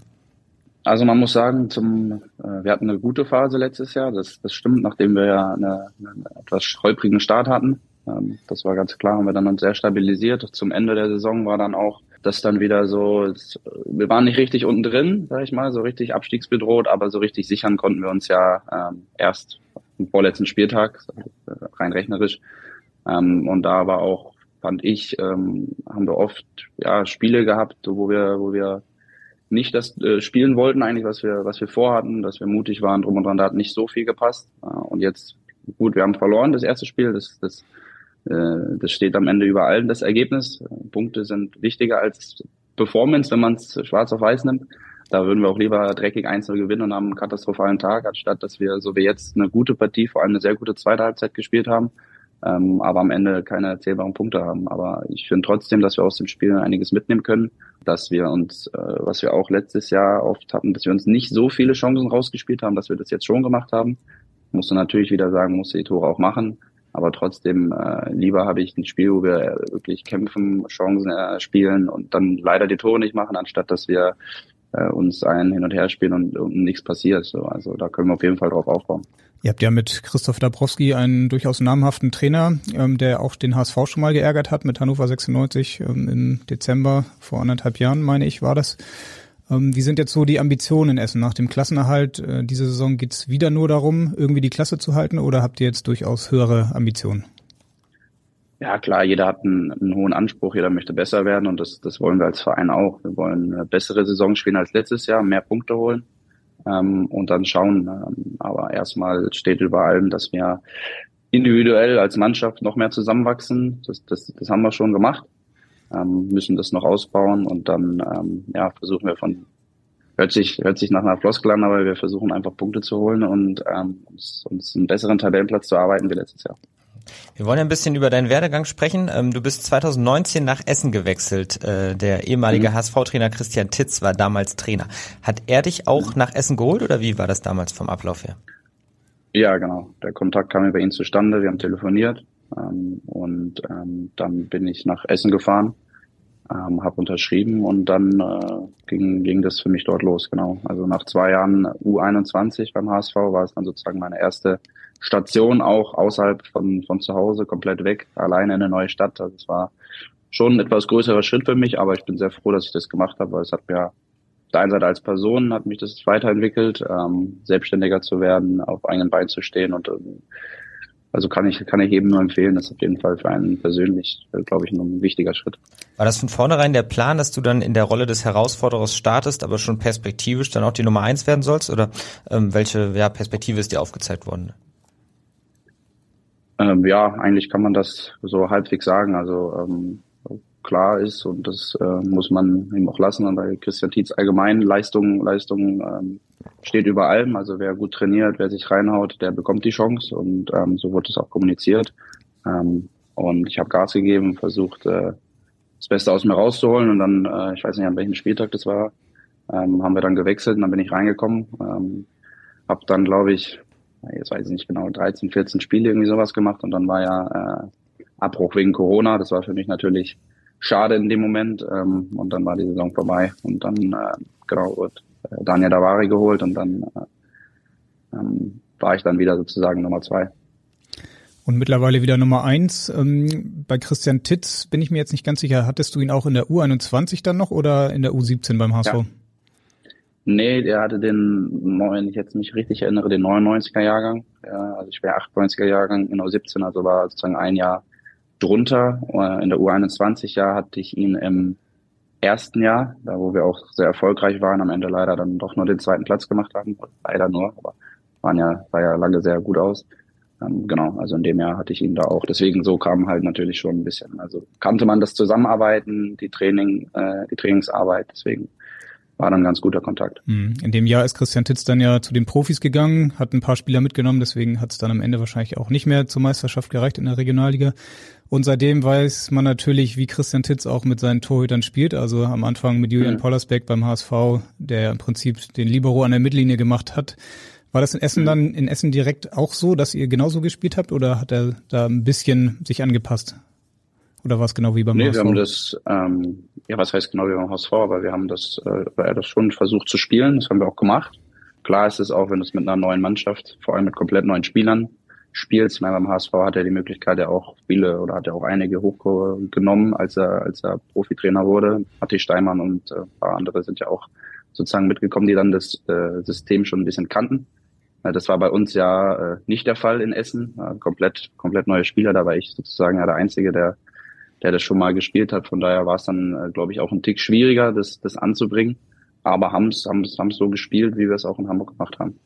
Also man muss sagen, zum, äh, wir hatten eine gute Phase letztes Jahr. Das, das stimmt, nachdem wir ja eine, einen etwas holprigen Start hatten. Ähm, das war ganz klar, haben wir dann uns sehr stabilisiert. Zum Ende der Saison war dann auch das dann wieder so, wir waren nicht richtig unten drin, sag ich mal, so richtig abstiegsbedroht, aber so richtig sichern konnten wir uns ja ähm, erst am vorletzten Spieltag, rein rechnerisch. Ähm, und da war auch, fand ich, ähm, haben wir oft ja, Spiele gehabt, wo wir, wo wir nicht das äh, spielen wollten, eigentlich, was wir, was wir vorhatten, dass wir mutig waren, drum und dran, da hat nicht so viel gepasst. Äh, und jetzt, gut, wir haben verloren, das erste Spiel, das, das, äh, das steht am Ende über allem, das Ergebnis. Punkte sind wichtiger als Performance, wenn man es schwarz auf weiß nimmt. Da würden wir auch lieber dreckig einzeln gewinnen und haben einen katastrophalen Tag, anstatt dass wir so wie jetzt eine gute Partie, vor allem eine sehr gute zweite Halbzeit gespielt haben ähm, aber am Ende keine erzählbaren Punkte haben. Aber ich finde trotzdem, dass wir aus dem Spiel einiges mitnehmen können, dass wir uns, äh, was wir auch letztes Jahr oft hatten, dass wir uns nicht so viele Chancen rausgespielt haben, dass wir das jetzt schon gemacht haben. Musst du natürlich wieder sagen, musst du die Tore auch machen. Aber trotzdem, äh, lieber habe ich ein Spiel, wo wir wirklich kämpfen, Chancen äh, spielen und dann leider die Tore nicht machen, anstatt dass wir äh, uns ein hin und her spielen und, und nichts passiert. So, also da können wir auf jeden Fall drauf aufbauen. Ihr habt ja mit Christoph Dabrowski einen durchaus namhaften Trainer, ähm, der auch den HSV schon mal geärgert hat mit Hannover 96 ähm, im Dezember vor anderthalb Jahren, meine ich, war das. Ähm, wie sind jetzt so die Ambitionen in Essen? Nach dem Klassenerhalt äh, diese Saison geht's wieder nur darum, irgendwie die Klasse zu halten oder habt ihr jetzt durchaus höhere Ambitionen? Ja, klar, jeder hat einen, einen, hohen Anspruch, jeder möchte besser werden und das, das wollen wir als Verein auch. Wir wollen eine bessere Saison spielen als letztes Jahr, mehr Punkte holen ähm, und dann schauen. Ähm, aber erstmal steht über allem, dass wir individuell als Mannschaft noch mehr zusammenwachsen. Das, das, das haben wir schon gemacht, ähm, müssen das noch ausbauen und dann ähm, ja, versuchen wir von hört sich hört sich nach einer Floskel an, aber wir versuchen einfach Punkte zu holen und ähm, uns, uns einen besseren Tabellenplatz zu arbeiten wie letztes Jahr. Wir wollen ja ein bisschen über deinen Werdegang sprechen. Ähm, du bist 2019 nach Essen gewechselt. Äh, der ehemalige mhm. HSV-Trainer Christian Titz war damals Trainer. Hat er dich auch nach Essen geholt oder wie war das damals vom Ablauf her? Ja, genau. Der Kontakt kam über ihn zustande. Wir haben telefoniert ähm, und ähm, dann bin ich nach Essen gefahren, habe unterschrieben und dann äh, ging, ging das für mich dort los. Genau. Also nach zwei Jahren U21 beim HSV war es dann sozusagen meine erste Station auch außerhalb von, von zu Hause, komplett weg, alleine in eine neue Stadt. Also es war schon ein etwas größerer Schritt für mich, aber ich bin sehr froh, dass ich das gemacht habe, weil es hat mir auf der einen Seite als Person hat mich das weiterentwickelt, ähm, selbstständiger zu werden, auf eigenen Beinen zu stehen und ähm, also kann ich, kann ich eben nur empfehlen, das ist auf jeden Fall für einen persönlich, äh, glaube ich, ein wichtiger Schritt. War das von vornherein der Plan, dass du dann in der Rolle des Herausforderers startest, aber schon perspektivisch dann auch die Nummer eins werden sollst? Oder ähm, welche ja, Perspektive ist dir aufgezeigt worden? Ähm, ja, eigentlich kann man das so halbwegs sagen. Also ähm, klar ist und das äh, muss man ihm auch lassen. Und bei Christian Tietz allgemein Leistung, Leistung ähm, steht über allem. Also wer gut trainiert, wer sich reinhaut, der bekommt die Chance und ähm, so wurde es auch kommuniziert. Ähm, und ich habe Gas gegeben, versucht äh, das Beste aus mir rauszuholen und dann, äh, ich weiß nicht an welchem Spieltag das war, ähm, haben wir dann gewechselt und dann bin ich reingekommen. Ähm, habe dann, glaube ich, jetzt weiß ich nicht genau, 13, 14 Spiele irgendwie sowas gemacht und dann war ja äh, Abbruch wegen Corona. Das war für mich natürlich schade in dem Moment ähm, und dann war die Saison vorbei und dann äh, genau wird äh, Daniel Davari geholt und dann äh, ähm, war ich dann wieder sozusagen Nummer zwei. Und mittlerweile wieder Nummer eins. Ähm, bei Christian Titz bin ich mir jetzt nicht ganz sicher. Hattest du ihn auch in der U21 dann noch oder in der U17 beim HSV? Ja. Nee, der hatte den, wenn ich jetzt mich richtig erinnere, den 99er Jahrgang. Ja, also ich wäre 98er Jahrgang, genau 17, also war sozusagen ein Jahr drunter. Äh, in der U21 Jahr hatte ich ihn im ersten Jahr, da wo wir auch sehr erfolgreich waren, am Ende leider dann doch nur den zweiten Platz gemacht haben. Leider nur, aber waren ja, sah ja lange sehr gut aus. Ähm, genau, also in dem Jahr hatte ich ihn da auch. Deswegen so kam halt natürlich schon ein bisschen. Also kannte man das Zusammenarbeiten, die Training, äh, die Trainingsarbeit, deswegen war dann ganz guter Kontakt. Hm. In dem Jahr ist Christian Titz dann ja zu den Profis gegangen, hat ein paar Spieler mitgenommen, deswegen hat es dann am Ende wahrscheinlich auch nicht mehr zur Meisterschaft gereicht in der Regionalliga. Und seitdem weiß man natürlich, wie Christian Titz auch mit seinen Torhütern spielt. Also am Anfang mit Julian mhm. Pollersbeck beim HSV, der im Prinzip den Libero an der Mittellinie gemacht hat. War das in Essen mhm. dann in Essen direkt auch so, dass ihr genauso gespielt habt oder hat er da ein bisschen sich angepasst? Oder war es genau wie beim nee, HSV? wir haben das, ähm, ja, was heißt genau wie beim HSV, aber wir haben das, äh, er das schon versucht zu spielen, das haben wir auch gemacht. Klar ist es auch, wenn du es mit einer neuen Mannschaft, vor allem mit komplett neuen Spielern spielst. Ich meine, beim HSV hat er die Möglichkeit ja auch viele oder hat er auch einige hochgenommen, als er, als er Profitrainer wurde. Matti Steinmann und äh, ein paar andere sind ja auch sozusagen mitgekommen, die dann das äh, System schon ein bisschen kannten. Das war bei uns ja äh, nicht der Fall in Essen. Äh, komplett, komplett neue Spieler. Da war ich sozusagen ja der Einzige, der, der das schon mal gespielt hat. Von daher war es dann, äh, glaube ich, auch ein Tick schwieriger, das, das anzubringen. Aber haben es haben es so gespielt, wie wir es auch in Hamburg gemacht haben.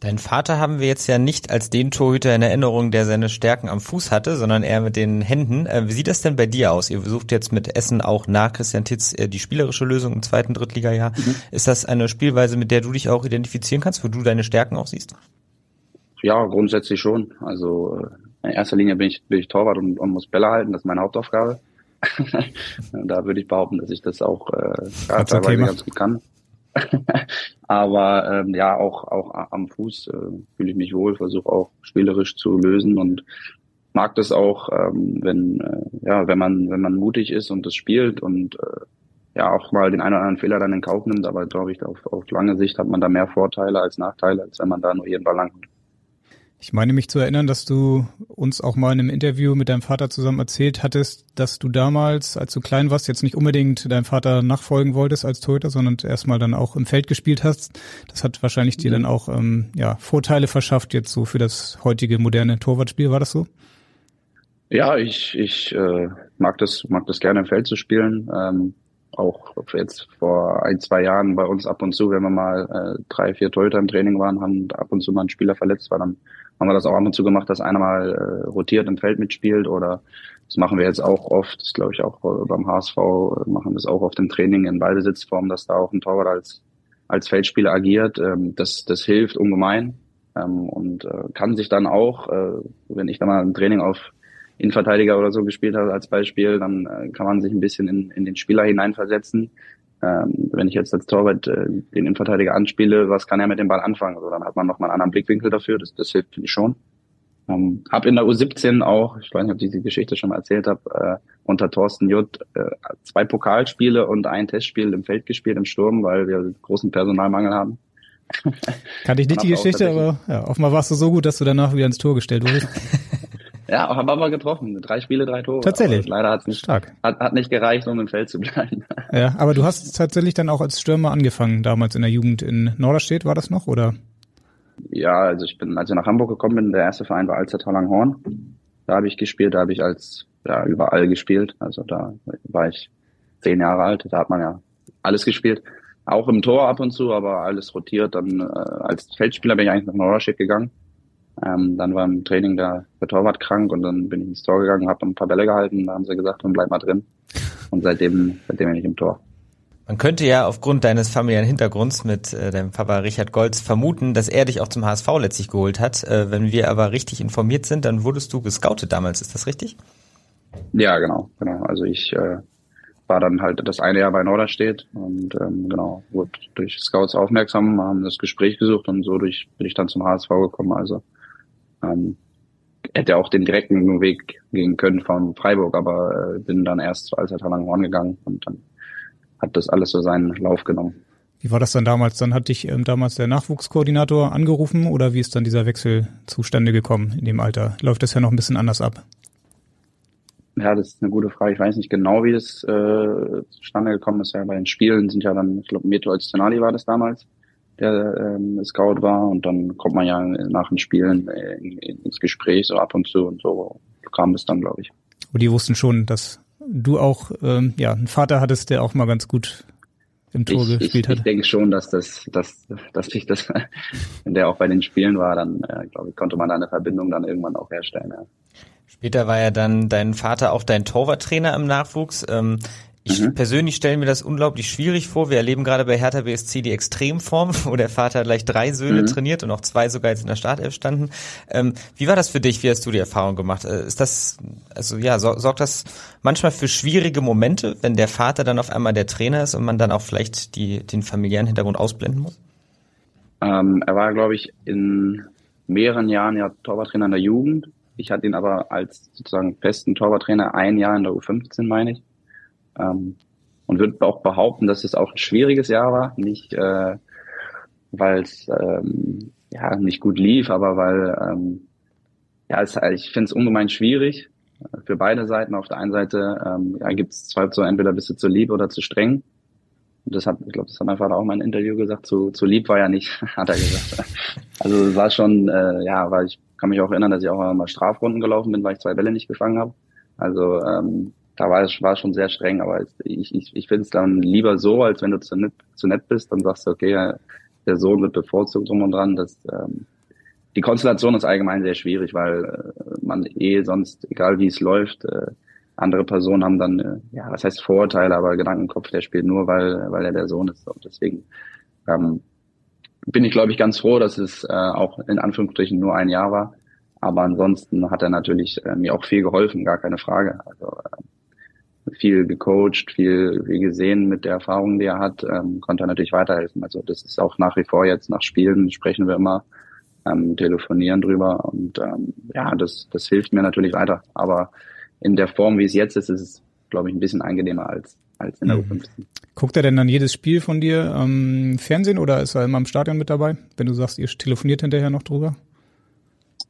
Dein Vater haben wir jetzt ja nicht als den Torhüter in Erinnerung, der seine Stärken am Fuß hatte, sondern eher mit den Händen. Äh, wie sieht das denn bei dir aus? Ihr versucht jetzt mit Essen auch nach Christian Titz äh, die spielerische Lösung im zweiten Drittligajahr. Mhm. Ist das eine Spielweise, mit der du dich auch identifizieren kannst, wo du deine Stärken auch siehst? Ja, grundsätzlich schon. Also in erster Linie bin ich, bin ich Torwart und, und muss Bälle halten. Das ist meine Hauptaufgabe. *laughs* da würde ich behaupten, dass ich das auch äh, ja, teilweise ganz gut kann. *laughs* Aber ähm, ja, auch auch am Fuß äh, fühle ich mich wohl, versuche auch spielerisch zu lösen und mag das auch, ähm, wenn äh, ja, wenn man wenn man mutig ist und das spielt und äh, ja auch mal den einen oder anderen Fehler dann in Kauf nimmt. Aber glaube ich, auf, auf lange Sicht hat man da mehr Vorteile als Nachteile, als wenn man da nur jeden Ball langkommt. Ich meine mich zu erinnern, dass du uns auch mal in einem Interview mit deinem Vater zusammen erzählt hattest, dass du damals, als du klein warst, jetzt nicht unbedingt deinem Vater nachfolgen wolltest als Torhüter, sondern erstmal dann auch im Feld gespielt hast. Das hat wahrscheinlich dir dann auch ähm, ja, Vorteile verschafft jetzt so für das heutige moderne Torwartspiel. War das so? Ja, ich, ich äh, mag das mag das gerne im Feld zu spielen. Ähm, auch jetzt vor ein, zwei Jahren bei uns ab und zu, wenn wir mal äh, drei, vier Torhüter im Training waren, haben ab und zu mal ein Spieler verletzt war, dann haben wir das auch ab und zu gemacht, dass einer mal äh, rotiert im Feld mitspielt oder das machen wir jetzt auch oft, das glaube ich auch äh, beim HSV, äh, machen das auch oft im Training in Ballbesitzform, dass da auch ein Torwart als, als Feldspieler agiert. Ähm, das, das hilft ungemein ähm, und äh, kann sich dann auch, äh, wenn ich da mal ein Training auf Innenverteidiger oder so gespielt habe als Beispiel, dann äh, kann man sich ein bisschen in, in den Spieler hineinversetzen ähm, wenn ich jetzt als Torwart äh, den Innenverteidiger anspiele, was kann er mit dem Ball anfangen? Also dann hat man nochmal einen anderen Blickwinkel dafür, das, das hilft finde ich schon. Ähm, hab in der U17 auch, ich weiß nicht, ob ich diese Geschichte schon mal erzählt habe, äh, unter Thorsten Jutt äh, zwei Pokalspiele und ein Testspiel im Feld gespielt im Sturm, weil wir großen Personalmangel haben. Kannte ich nicht die Geschichte, aber ja, offenbar warst du so gut, dass du danach wieder ins Tor gestellt wurdest. *laughs* Ja, haben wir aber getroffen. Drei Spiele, drei Tore. Tatsächlich. Aber leider hat's nicht, Stark. Hat, hat nicht gereicht, um im Feld zu bleiben. *laughs* Ja, aber du hast tatsächlich dann auch als Stürmer angefangen, damals in der Jugend in Norderstedt, war das noch, oder? Ja, also ich bin, als ich nach Hamburg gekommen bin, der erste Verein war Alzertal Langhorn. Da habe ich gespielt, da habe ich als, ja, überall gespielt. Also da war ich zehn Jahre alt, da hat man ja alles gespielt. Auch im Tor ab und zu, aber alles rotiert. Dann äh, als Feldspieler bin ich eigentlich nach Norderstedt gegangen ähm, dann war im Training der, der Torwart krank und dann bin ich ins Tor gegangen, habe ein paar Bälle gehalten, da haben sie gesagt, dann bleib mal drin. Und seitdem, seitdem bin ich im Tor. Man könnte ja aufgrund deines familiären Hintergrunds mit äh, deinem Papa Richard Golz vermuten, dass er dich auch zum HSV letztlich geholt hat. Äh, wenn wir aber richtig informiert sind, dann wurdest du gescoutet damals, ist das richtig? Ja, genau, genau. Also ich äh, war dann halt das eine Jahr bei Norderstedt und ähm, genau, wurde durch Scouts aufmerksam, haben das Gespräch gesucht und so durch bin ich dann zum HSV gekommen. Also ähm, hätte auch den direkten Weg gehen können von Freiburg, aber äh, bin dann erst als er Langhorn gegangen und dann hat das alles so seinen Lauf genommen. Wie war das dann damals? Dann hat dich ähm, damals der Nachwuchskoordinator angerufen oder wie ist dann dieser Wechsel zustande gekommen in dem Alter? Läuft das ja noch ein bisschen anders ab? Ja, das ist eine gute Frage. Ich weiß nicht genau, wie das äh, zustande gekommen ist. Ja, bei den Spielen sind ja dann, ich glaube, Meto Öztunali war das damals der ähm, Scout war und dann kommt man ja nach den Spielen äh, in, in, ins Gespräch so ab und zu und so kam es dann, glaube ich. Und die wussten schon, dass du auch ähm, ja einen Vater hattest, der auch mal ganz gut im Tor ich, gespielt ich, hat. Ich denke schon, dass das, dass, dass ich das, *laughs* wenn der auch bei den Spielen war, dann äh, glaube ich, konnte man da eine Verbindung dann irgendwann auch herstellen. Ja. Später war ja dann dein Vater auch dein Torwarttrainer im Nachwuchs. Ähm, ich mhm. persönlich stelle mir das unglaublich schwierig vor. Wir erleben gerade bei Hertha BSC die Extremform, *laughs* wo der Vater gleich drei Söhne mhm. trainiert und auch zwei sogar jetzt in der Startelf standen. Ähm, wie war das für dich? Wie hast du die Erfahrung gemacht? Äh, ist das, also ja, sorgt das manchmal für schwierige Momente, wenn der Vater dann auf einmal der Trainer ist und man dann auch vielleicht die, den familiären Hintergrund ausblenden muss? Ähm, er war, glaube ich, in mehreren Jahren ja Torwarttrainer in der Jugend. Ich hatte ihn aber als sozusagen festen Torwarttrainer ein Jahr in der U15, meine ich. Ähm, und würde auch behaupten, dass es auch ein schwieriges Jahr war. Nicht, äh, weil es ähm, ja nicht gut lief, aber weil ähm, ja, es, ich finde es ungemein schwierig für beide Seiten. Auf der einen Seite ähm, ja, gibt es zwei so entweder bist du zu lieb oder zu streng. Und das hat, ich glaube, das hat mein Vater auch mal in einem Interview gesagt, zu, zu lieb war ja nicht, *laughs* hat er gesagt. Also es war schon, äh, ja, weil ich kann mich auch erinnern, dass ich auch mal Strafrunden gelaufen bin, weil ich zwei Bälle nicht gefangen habe. Also ähm, da war es war schon sehr streng, aber ich, ich, ich finde es dann lieber so, als wenn du zu nett, zu nett bist, dann sagst du, okay, der Sohn wird bevorzugt drum und dran. Das, ähm, die Konstellation ist allgemein sehr schwierig, weil äh, man eh sonst, egal wie es läuft, äh, andere Personen haben dann, äh, ja, was heißt Vorurteile, aber Gedankenkopf, der spielt nur, weil, weil er der Sohn ist. Und deswegen ähm, bin ich, glaube ich, ganz froh, dass es äh, auch in Anführungsstrichen nur ein Jahr war. Aber ansonsten hat er natürlich äh, mir auch viel geholfen, gar keine Frage. Also äh, viel gecoacht, viel, viel gesehen mit der Erfahrung, die er hat, ähm, konnte er natürlich weiterhelfen. Also das ist auch nach wie vor jetzt nach Spielen sprechen wir immer, ähm, telefonieren drüber und ähm, ja, das, das hilft mir natürlich weiter. Aber in der Form, wie es jetzt ist, ist es, glaube ich, ein bisschen angenehmer als, als in der mhm. U15. Guckt er denn dann jedes Spiel von dir am Fernsehen oder ist er immer im Stadion mit dabei, wenn du sagst, ihr telefoniert hinterher noch drüber?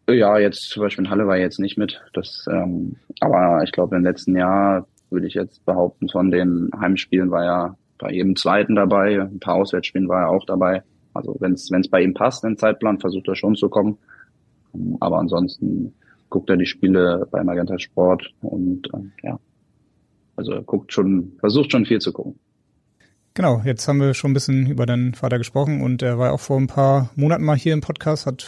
Ja, jetzt zum Beispiel in Halle war er jetzt nicht mit. Das, ähm, aber ich glaube, im letzten Jahr würde ich jetzt behaupten, von den Heimspielen war er bei jedem zweiten dabei, ein paar Auswärtsspielen war er auch dabei. Also wenn es bei ihm passt, im Zeitplan, versucht er schon zu kommen. Aber ansonsten guckt er die Spiele bei Magenta Sport und äh, ja, also er guckt schon, versucht schon viel zu gucken. Genau, jetzt haben wir schon ein bisschen über deinen Vater gesprochen und er war auch vor ein paar Monaten mal hier im Podcast, hat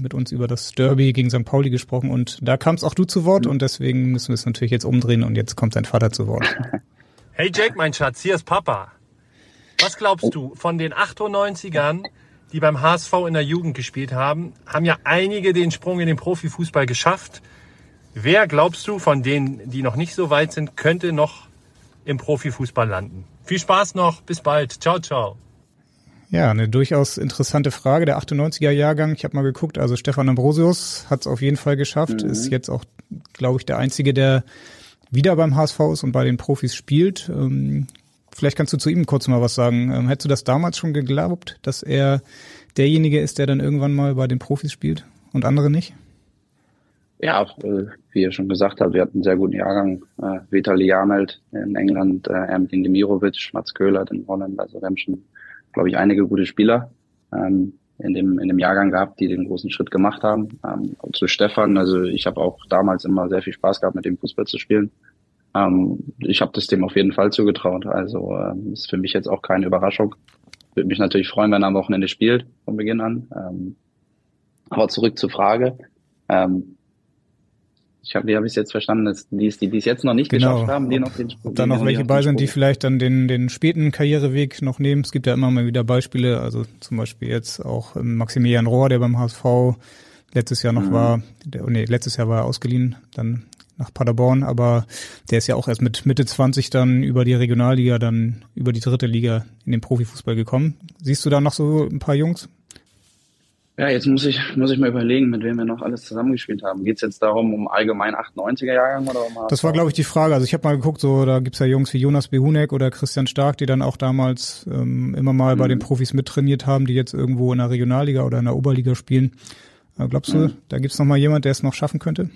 mit uns über das Derby gegen St. Pauli gesprochen und da kamst auch du zu Wort und deswegen müssen wir es natürlich jetzt umdrehen und jetzt kommt dein Vater zu Wort. *laughs* Hey Jake, mein Schatz, hier ist Papa. Was glaubst du, von den 98ern, die beim HSV in der Jugend gespielt haben, haben ja einige den Sprung in den Profifußball geschafft. Wer glaubst du von denen, die noch nicht so weit sind, könnte noch im Profifußball landen? Viel Spaß noch, bis bald. Ciao, ciao. Ja, eine durchaus interessante Frage. Der 98er Jahrgang, ich habe mal geguckt, also Stefan Ambrosius hat es auf jeden Fall geschafft, mhm. ist jetzt auch, glaube ich, der Einzige, der wieder beim HSV ist und bei den Profis spielt. Ähm, vielleicht kannst du zu ihm kurz mal was sagen. Ähm, hättest du das damals schon geglaubt, dass er derjenige ist, der dann irgendwann mal bei den Profis spielt und andere nicht? Ja, äh, wie ihr schon gesagt habt, wir hatten einen sehr guten Jahrgang. Äh, Vitali Jamelt in England, äh, Ermin Demirovic, Mats Köhler in Holland. Also wir haben schon, glaube ich, einige gute Spieler ähm, in, dem, in dem Jahrgang gehabt, die den großen Schritt gemacht haben. Ähm, zu Stefan, also ich habe auch damals immer sehr viel Spaß gehabt, mit dem Fußball zu spielen. Ähm, ich habe das dem auf jeden Fall zugetraut. Also ähm, ist für mich jetzt auch keine Überraschung. Würde mich natürlich freuen, wenn er am Wochenende spielt, von Beginn an. Ähm, aber zurück zur Frage. Ähm, ich habe, habe ich es jetzt verstanden, dass die, die, die es jetzt noch nicht genau. geschafft haben, die noch den Sprung. Dann noch welche bei sind, die vielleicht dann den, den späten Karriereweg noch nehmen. Es gibt ja immer mal wieder Beispiele, also zum Beispiel jetzt auch Maximilian Rohr, der beim HSV letztes Jahr noch mhm. war, der, nee, letztes Jahr war er ausgeliehen, dann nach Paderborn, aber der ist ja auch erst mit Mitte 20 dann über die Regionalliga, dann über die dritte Liga in den Profifußball gekommen. Siehst du da noch so ein paar Jungs? Ja, jetzt muss ich, muss ich mal überlegen, mit wem wir noch alles zusammengespielt haben. Geht es jetzt darum, um allgemein 98er Jahrgang oder um Das war, glaube ich, die Frage. Also ich habe mal geguckt, so da gibt's ja Jungs wie Jonas Behunek oder Christian Stark, die dann auch damals ähm, immer mal mhm. bei den Profis mittrainiert haben, die jetzt irgendwo in der Regionalliga oder in der Oberliga spielen. Äh, glaubst du, mhm. da gibt's noch mal jemand, der es noch schaffen könnte?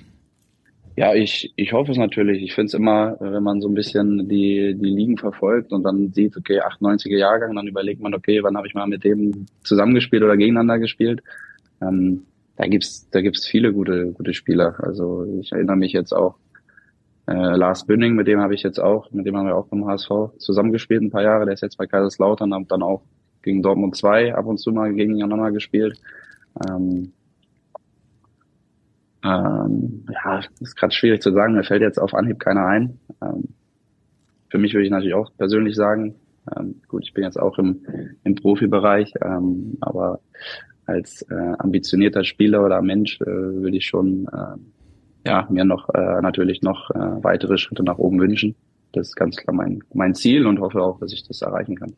Ja, ich, ich hoffe es natürlich. Ich finde es immer, wenn man so ein bisschen die, die Ligen verfolgt und dann sieht, okay, 98er Jahrgang, dann überlegt man, okay, wann habe ich mal mit dem zusammengespielt oder gegeneinander gespielt. Ähm, da gibt's da gibt's viele gute, gute Spieler. Also ich erinnere mich jetzt auch, äh, Lars Bünning, mit dem habe ich jetzt auch, mit dem haben wir auch beim HSV zusammengespielt ein paar Jahre. Der ist jetzt bei Kaiserslautern, haben dann auch gegen Dortmund 2 ab und zu mal gegeneinander gespielt. Ähm, ähm, ja, ist gerade schwierig zu sagen. Mir fällt jetzt auf Anhieb keiner ein. Ähm, für mich würde ich natürlich auch persönlich sagen, ähm, gut, ich bin jetzt auch im, im Profibereich, ähm, aber als äh, ambitionierter Spieler oder Mensch äh, würde ich schon äh, ja, mir noch äh, natürlich noch äh, weitere Schritte nach oben wünschen. Das ist ganz klar mein, mein Ziel und hoffe auch, dass ich das erreichen kann.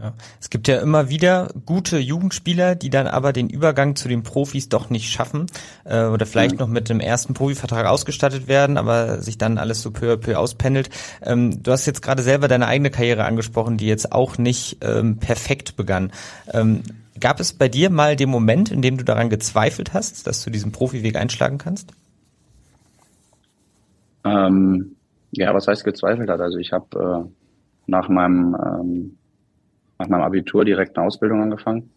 Ja. Es gibt ja immer wieder gute Jugendspieler, die dann aber den Übergang zu den Profis doch nicht schaffen äh, oder vielleicht mhm. noch mit dem ersten Profivertrag ausgestattet werden, aber sich dann alles so peu à peu auspendelt. Ähm, du hast jetzt gerade selber deine eigene Karriere angesprochen, die jetzt auch nicht ähm, perfekt begann. Ähm, gab es bei dir mal den Moment, in dem du daran gezweifelt hast, dass du diesen Profiweg einschlagen kannst? Ähm, ja, was heißt gezweifelt hat? Also ich habe äh, nach meinem ähm, nach meinem Abitur direkt eine Ausbildung angefangen.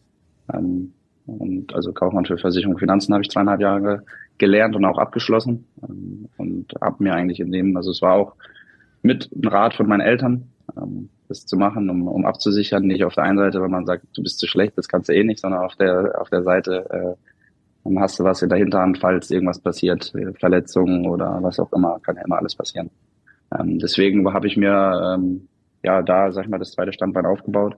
Ähm, und also Kaufmann für Versicherung und Finanzen habe ich zweieinhalb Jahre gelernt und auch abgeschlossen. Ähm, und habe mir eigentlich in dem, also es war auch mit einem Rat von meinen Eltern, ähm, das zu machen, um, um abzusichern. Nicht auf der einen Seite, wenn man sagt, du bist zu schlecht, das kannst du eh nicht, sondern auf der auf der Seite, äh, dann hast du was in der Hinterhand, falls irgendwas passiert, Verletzungen oder was auch immer, kann ja immer alles passieren. Ähm, deswegen habe ich mir ähm, ja da, sag ich mal, das zweite Standbein aufgebaut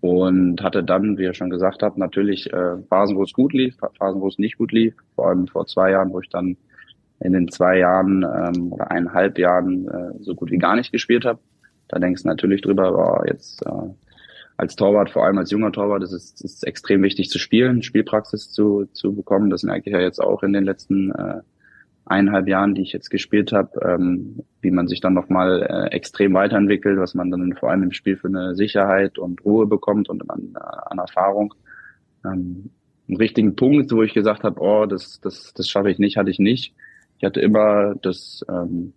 und hatte dann, wie ihr schon gesagt habt, natürlich äh, Phasen, wo es gut lief, Phasen, wo es nicht gut lief. Vor allem vor zwei Jahren, wo ich dann in den zwei Jahren ähm, oder eineinhalb Jahren äh, so gut wie gar nicht gespielt habe. Da denkst du natürlich drüber, boah, jetzt äh, als Torwart, vor allem als junger Torwart, ist es ist extrem wichtig zu spielen, Spielpraxis zu, zu bekommen. Das merke ich ja jetzt auch in den letzten äh, eineinhalb Jahren, die ich jetzt gespielt habe, ähm, wie man sich dann nochmal äh, extrem weiterentwickelt, was man dann vor allem im Spiel für eine Sicherheit und Ruhe bekommt und an, äh, an Erfahrung. Ähm, einen richtigen Punkt, wo ich gesagt habe, oh, das, das, das schaffe ich nicht, hatte ich nicht. Ich hatte immer das, ähm,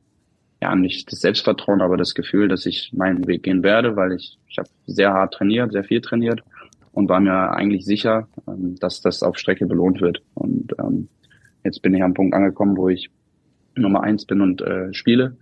ja, nicht das Selbstvertrauen, aber das Gefühl, dass ich meinen Weg gehen werde, weil ich, ich habe sehr hart trainiert, sehr viel trainiert und war mir eigentlich sicher, ähm, dass das auf Strecke belohnt wird. Und ähm, jetzt bin ich am Punkt angekommen, wo ich Nummer eins bin und äh, spiele.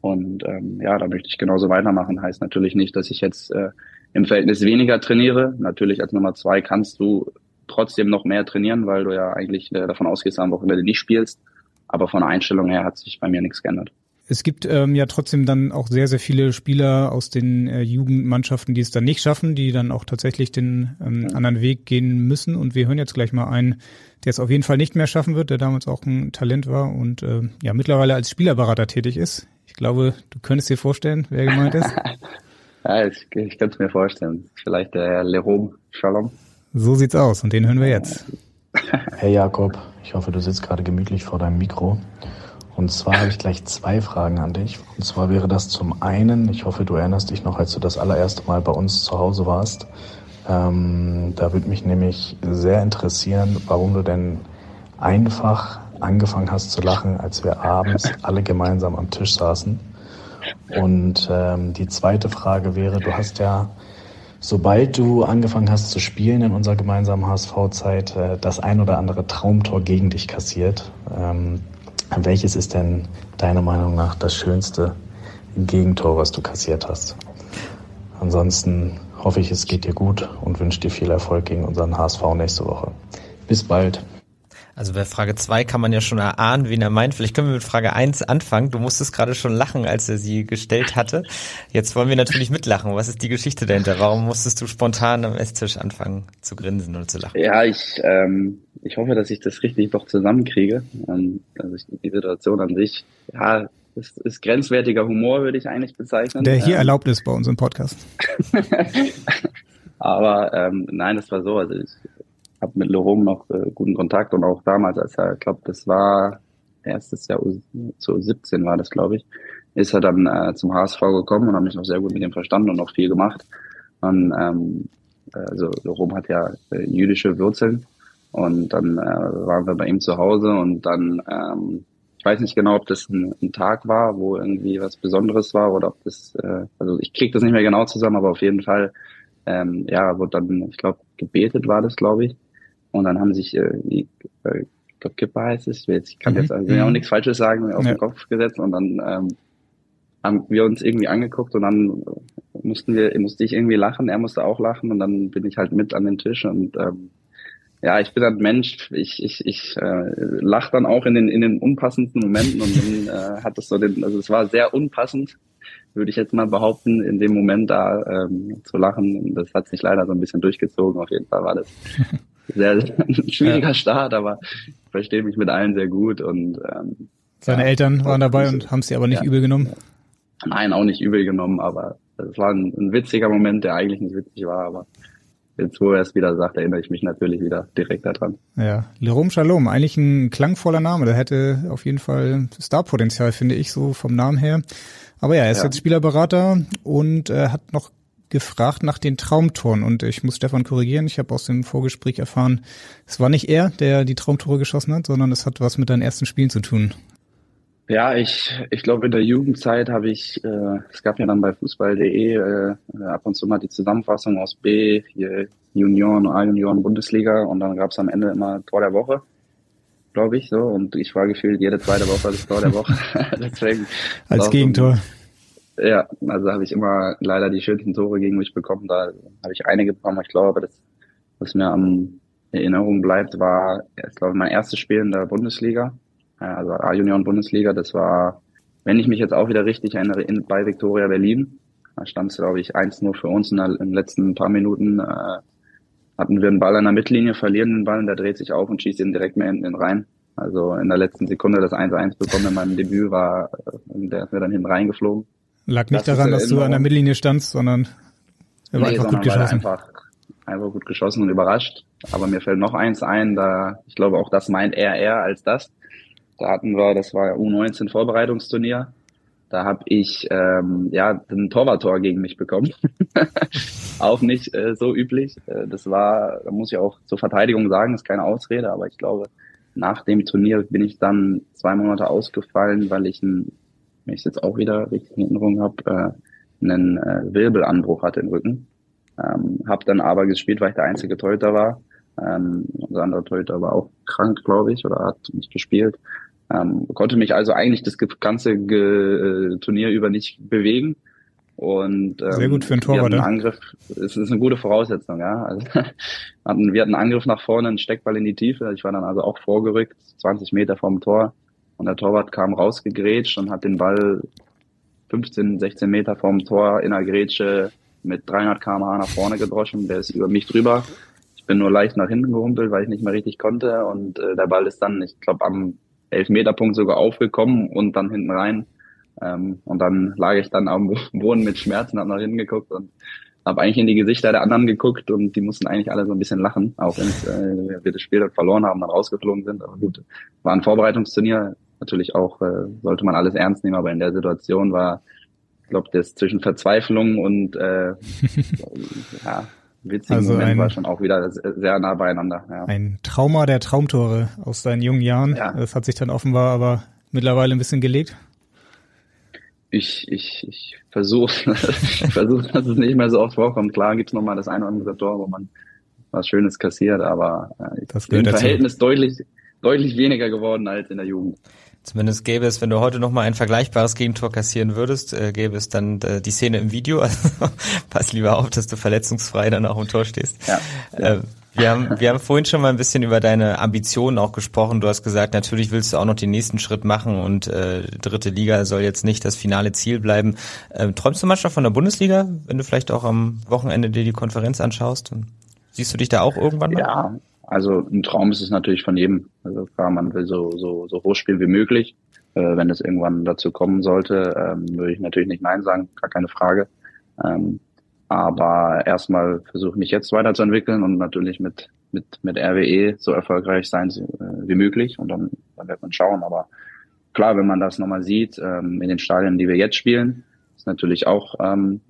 Und ähm, ja, da möchte ich genauso weitermachen. Heißt natürlich nicht, dass ich jetzt äh, im Verhältnis weniger trainiere. Natürlich als Nummer zwei kannst du trotzdem noch mehr trainieren, weil du ja eigentlich äh, davon ausgehst, am Wochenende nicht spielst. Aber von der Einstellung her hat sich bei mir nichts geändert. Es gibt ähm, ja trotzdem dann auch sehr, sehr viele Spieler aus den äh, Jugendmannschaften, die es dann nicht schaffen, die dann auch tatsächlich den ähm, anderen Weg gehen müssen. Und wir hören jetzt gleich mal einen, der es auf jeden Fall nicht mehr schaffen wird, der damals auch ein Talent war und äh, ja mittlerweile als Spielerberater tätig ist. Ich glaube, du könntest dir vorstellen, wer gemeint ist. *laughs* ja, ich, ich kann es mir vorstellen. Vielleicht der Herr Lerom Shalom. So sieht's aus und den hören wir jetzt. Hey Jakob, ich hoffe, du sitzt gerade gemütlich vor deinem Mikro. Und zwar habe ich gleich zwei Fragen an dich. Und zwar wäre das zum einen, ich hoffe, du erinnerst dich noch, als du das allererste Mal bei uns zu Hause warst. Ähm, da würde mich nämlich sehr interessieren, warum du denn einfach angefangen hast zu lachen, als wir abends *laughs* alle gemeinsam am Tisch saßen. Und ähm, die zweite Frage wäre, du hast ja, sobald du angefangen hast zu spielen in unserer gemeinsamen HSV-Zeit, äh, das ein oder andere Traumtor gegen dich kassiert. Ähm, welches ist denn deiner Meinung nach das schönste Gegentor, was du kassiert hast? Ansonsten hoffe ich, es geht dir gut und wünsche dir viel Erfolg gegen unseren HSV nächste Woche. Bis bald. Also bei Frage 2 kann man ja schon erahnen, wen er meint. Vielleicht können wir mit Frage 1 anfangen. Du musstest gerade schon lachen, als er sie gestellt hatte. Jetzt wollen wir natürlich mitlachen. Was ist die Geschichte dahinter? Warum musstest du spontan am Esstisch anfangen zu grinsen und zu lachen? Ja, ich, ähm, ich hoffe, dass ich das richtig doch zusammenkriege. Ähm, also ich, die Situation an sich, ja, ist, ist grenzwertiger Humor, würde ich eigentlich bezeichnen. Der hier ähm, erlaubt ist bei uns im Podcast. *laughs* Aber ähm, nein, das war so. Also ich habe mit Lerom noch äh, guten Kontakt und auch damals, als er, ich glaube, das war erstes Jahr, zu 17 war das, glaube ich, ist er dann äh, zum HSV gekommen und habe mich noch sehr gut mit ihm verstanden und noch viel gemacht. Und ähm, also Lerom hat ja äh, jüdische Wurzeln und dann äh, waren wir bei ihm zu Hause und dann ähm, ich weiß nicht genau, ob das ein, ein, Tag war, wo irgendwie was Besonderes war oder ob das, äh, also ich kriege das nicht mehr genau zusammen, aber auf jeden Fall, ähm, ja, wurde dann, ich glaube, gebetet war das, glaube ich. Und dann haben sich äh, die, äh, ich glaube, Kipper heißt es, ich kann mhm. jetzt also auch mhm. nichts Falsches sagen, auf ja. den Kopf gesetzt und dann ähm, haben wir uns irgendwie angeguckt und dann mussten wir, musste ich irgendwie lachen, er musste auch lachen und dann bin ich halt mit an den Tisch und ähm, ja, ich bin ein Mensch, ich, ich, ich äh, lache dann auch in den, in den unpassendsten Momenten und dann *laughs* äh, hat es so den, also es war sehr unpassend, würde ich jetzt mal behaupten, in dem Moment da ähm, zu lachen. Und das hat sich leider so ein bisschen durchgezogen. Auf jeden Fall war das *laughs* sehr, sehr *laughs* schwieriger ja. Start, aber ich verstehe mich mit allen sehr gut und ähm, seine ja, Eltern waren dabei und haben es dir aber nicht ja, übel genommen. Nein, auch nicht übel genommen, aber es war ein, ein, witziger Moment, der eigentlich nicht witzig war, aber jetzt, wo er es wieder sagt, erinnere ich mich natürlich wieder direkt daran. Ja, Lerum Shalom, eigentlich ein klangvoller Name, der hätte auf jeden Fall Starpotenzial, finde ich, so vom Namen her. Aber ja, er ist ja. jetzt Spielerberater und äh, hat noch gefragt nach den Traumtoren und ich muss Stefan korrigieren. Ich habe aus dem Vorgespräch erfahren, es war nicht er, der die Traumtore geschossen hat, sondern es hat was mit deinen ersten Spielen zu tun. Ja, ich, ich glaube, in der Jugendzeit habe ich, äh, es gab ja dann bei fußball.de äh, ab und zu mal die Zusammenfassung aus B, hier Junioren, A-Junioren, Bundesliga und dann gab es am Ende immer Tor der Woche, glaube ich, so und ich war gefühlt jede zweite Woche das Tor der Woche. *laughs* *laughs* Deswegen Als Gegentor. So, ja, also habe ich immer leider die schönsten Tore gegen mich bekommen. Da habe ich einige bekommen. Ich glaube, das, was mir am Erinnerung bleibt, war, ich glaube, mein erstes Spiel in der Bundesliga also A-Junioren Bundesliga. Das war, wenn ich mich jetzt auch wieder richtig erinnere, in, bei Victoria Berlin. Da stand es, glaube ich, 1-0 für uns in den letzten paar Minuten. Äh, hatten wir einen Ball an der Mittellinie, verlieren den Ball, und der dreht sich auf und schießt ihn direkt mehr hinten rein. Also in der letzten Sekunde das 1-1 bekommen in meinem Debüt war, äh, der ist mir dann hinten reingeflogen. Lag nicht das daran, dass du an der Mittellinie standst, sondern er war nee, einfach gut geschossen. Einfach, einfach gut geschossen und überrascht. Aber mir fällt noch eins ein, da ich glaube auch das meint eher er als das. Da hatten wir, das war U19 Vorbereitungsturnier. Da habe ich ähm, ja ein Torwarttor gegen mich bekommen. *laughs* auch nicht äh, so üblich. Äh, das war, da muss ich auch zur Verteidigung sagen, ist keine Ausrede, aber ich glaube, nach dem Turnier bin ich dann zwei Monate ausgefallen, weil ich ein, wenn ich es jetzt auch wieder richtig in Erinnerung habe, äh, einen äh, Wirbelanbruch hatte im Rücken. Ähm, habe dann aber gespielt, weil ich der einzige Torhüter war. Ähm, unser anderer Torhüter war auch krank, glaube ich, oder hat nicht gespielt. Ähm, konnte mich also eigentlich das ganze Ge äh, Turnier über nicht bewegen. Und ähm, sehr gut für einen Torwart. Wir Angriff, es ist eine gute Voraussetzung, ja. Also, *laughs* hatten, wir hatten einen Angriff nach vorne, einen Steckball in die Tiefe. Ich war dann also auch vorgerückt, 20 Meter vom Tor. Und der Torwart kam rausgegrätscht und hat den Ball 15, 16 Meter vom Tor in der Grätsche mit 300 km/h nach vorne gedroschen. Der ist über mich drüber. Ich bin nur leicht nach hinten gehumpelt, weil ich nicht mehr richtig konnte. Und äh, der Ball ist dann, ich glaube, am Elfmeterpunkt sogar aufgekommen und dann hinten rein. Ähm, und dann lag ich dann am *laughs* Boden mit Schmerzen, hab nach hinten geguckt und habe eigentlich in die Gesichter der anderen geguckt und die mussten eigentlich alle so ein bisschen lachen, auch wenn äh, wir das Spiel dort verloren haben, dann rausgeflogen sind. Aber gut, war ein Vorbereitungsturnier. Natürlich auch äh, sollte man alles ernst nehmen, aber in der Situation war, ich glaube, das zwischen Verzweiflung und äh, *laughs* ja, witzigen also Moment ein, war schon auch wieder sehr nah beieinander. Ja. Ein Trauma der Traumtore aus deinen jungen Jahren. Ja. Das hat sich dann offenbar aber mittlerweile ein bisschen gelegt. Ich, ich, ich versuche, *laughs* ich versuche, dass es nicht mehr so oft vorkommt. Klar gibt's noch mal das eine oder andere Tor, wo man was Schönes kassiert, aber äh, das im Verhältnis deutlich, deutlich weniger geworden als in der Jugend. Zumindest gäbe es, wenn du heute nochmal ein vergleichbares Gegentor kassieren würdest, äh, gäbe es dann äh, die Szene im Video. *laughs* Also pass lieber auf, dass du verletzungsfrei dann auch im Tor stehst. Ja. Äh, wir haben, wir haben vorhin schon mal ein bisschen über deine Ambitionen auch gesprochen. Du hast gesagt, natürlich willst du auch noch den nächsten Schritt machen und äh, dritte Liga soll jetzt nicht das finale Ziel bleiben. Ähm, träumst du manchmal von der Bundesliga, wenn du vielleicht auch am Wochenende dir die Konferenz anschaust? Siehst du dich da auch irgendwann mal? Ja, also ein Traum ist es natürlich von jedem. Also klar, man will so, so, so hoch spielen wie möglich. Äh, wenn es irgendwann dazu kommen sollte, ähm, würde ich natürlich nicht Nein sagen, gar keine Frage. Ähm, aber erstmal versuche mich jetzt weiterzuentwickeln und natürlich mit, mit, mit RWE so erfolgreich sein äh, wie möglich. Und dann, dann wird man schauen. Aber klar, wenn man das nochmal sieht, ähm, in den Stadien, die wir jetzt spielen, ist natürlich auch ähm,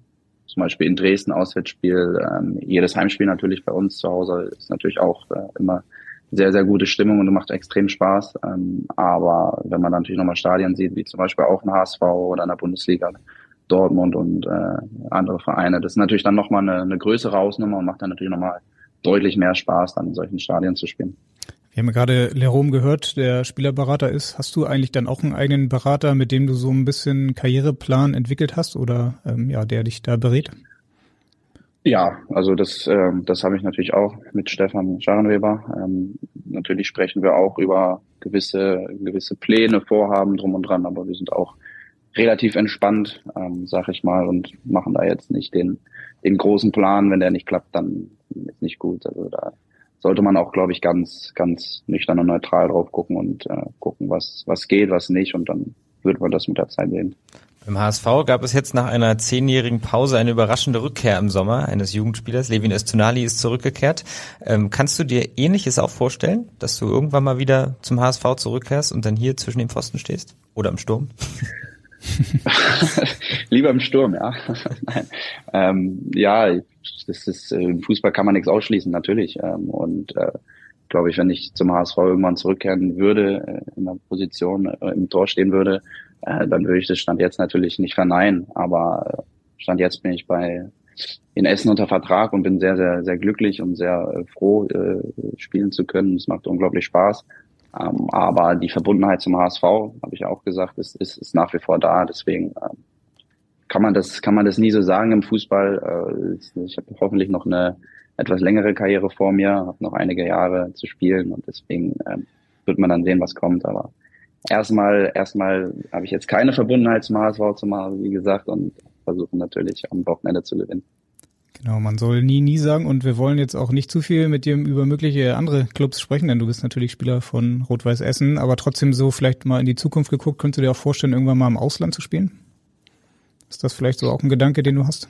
zum Beispiel in Dresden Auswärtsspiel, ähm, jedes Heimspiel natürlich bei uns zu Hause ist natürlich auch äh, immer sehr, sehr gute Stimmung und macht extrem Spaß. Ähm, aber wenn man natürlich nochmal Stadien sieht, wie zum Beispiel auch ein HSV oder in der Bundesliga, Dortmund und äh, andere Vereine, das ist natürlich dann nochmal eine, eine größere Hausnummer und macht dann natürlich nochmal deutlich mehr Spaß, dann in solchen Stadien zu spielen. Wir haben gerade Lerom gehört, der Spielerberater ist. Hast du eigentlich dann auch einen eigenen Berater, mit dem du so ein bisschen Karriereplan entwickelt hast oder ähm, ja, der dich da berät? Ja, also das, ähm, das habe ich natürlich auch mit Stefan Scharenweber. Ähm, natürlich sprechen wir auch über gewisse, gewisse Pläne, Vorhaben drum und dran, aber wir sind auch relativ entspannt, ähm, sag ich mal, und machen da jetzt nicht den, den großen Plan. Wenn der nicht klappt, dann ist nicht gut. Also da sollte man auch, glaube ich, ganz, ganz nüchtern und neutral drauf gucken und äh, gucken, was, was geht, was nicht und dann wird man das mit der Zeit sehen. Beim HSV gab es jetzt nach einer zehnjährigen Pause eine überraschende Rückkehr im Sommer eines Jugendspielers. Levin Estunali ist zurückgekehrt. Ähm, kannst du dir Ähnliches auch vorstellen, dass du irgendwann mal wieder zum HSV zurückkehrst und dann hier zwischen den Pfosten stehst? Oder im Sturm? *laughs* *laughs* Lieber im Sturm, ja. *laughs* Nein. Ähm, ja, das ist, äh, im Fußball kann man nichts ausschließen, natürlich. Ähm, und äh, glaube ich, wenn ich zum HSV irgendwann zurückkehren würde, äh, in der Position äh, im Tor stehen würde, äh, dann würde ich das Stand jetzt natürlich nicht verneinen. Aber äh, Stand jetzt bin ich bei in Essen unter Vertrag und bin sehr, sehr, sehr glücklich und sehr äh, froh, äh, spielen zu können. Es macht unglaublich Spaß. Ähm, aber die Verbundenheit zum HSV, habe ich auch gesagt, ist, ist, ist nach wie vor da. Deswegen ähm, kann man das kann man das nie so sagen im Fußball. Äh, ich habe hoffentlich noch eine etwas längere Karriere vor mir, habe noch einige Jahre zu spielen und deswegen ähm, wird man dann sehen, was kommt. Aber erstmal erstmal habe ich jetzt keine Verbundenheit zum HSV zu machen, wie gesagt, und versuchen natürlich am Wochenende zu gewinnen. Genau, man soll nie, nie sagen und wir wollen jetzt auch nicht zu viel mit dir über mögliche andere Clubs sprechen, denn du bist natürlich Spieler von Rot-Weiß Essen, aber trotzdem so vielleicht mal in die Zukunft geguckt, könntest du dir auch vorstellen, irgendwann mal im Ausland zu spielen? Ist das vielleicht so auch ein Gedanke, den du hast?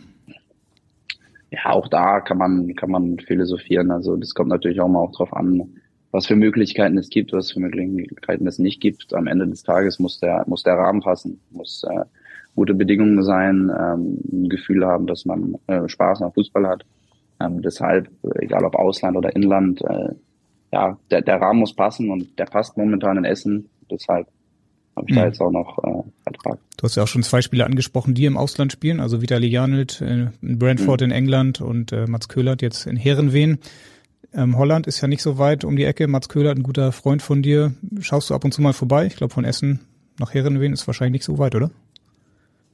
Ja, auch da kann man, kann man philosophieren. Also das kommt natürlich auch mal auch drauf an, was für Möglichkeiten es gibt, was für Möglichkeiten es nicht gibt. Am Ende des Tages muss der, muss der Rahmen passen, muss äh, gute Bedingungen sein, ähm, ein Gefühl haben, dass man äh, Spaß am Fußball hat. Ähm, deshalb, egal ob Ausland oder Inland, äh, ja, der, der Rahmen muss passen und der passt momentan in Essen. Deshalb habe ich mhm. da jetzt auch noch äh, Vertrag. Du hast ja auch schon zwei Spieler angesprochen, die im Ausland spielen, also Vitali Janelt in Brentford mhm. in England und äh, Mats Köhlert jetzt in Herrenwehen. Ähm, Holland ist ja nicht so weit um die Ecke. Mats Köhlert, ein guter Freund von dir. Schaust du ab und zu mal vorbei? Ich glaube, von Essen nach Herrenwehen ist wahrscheinlich nicht so weit, oder?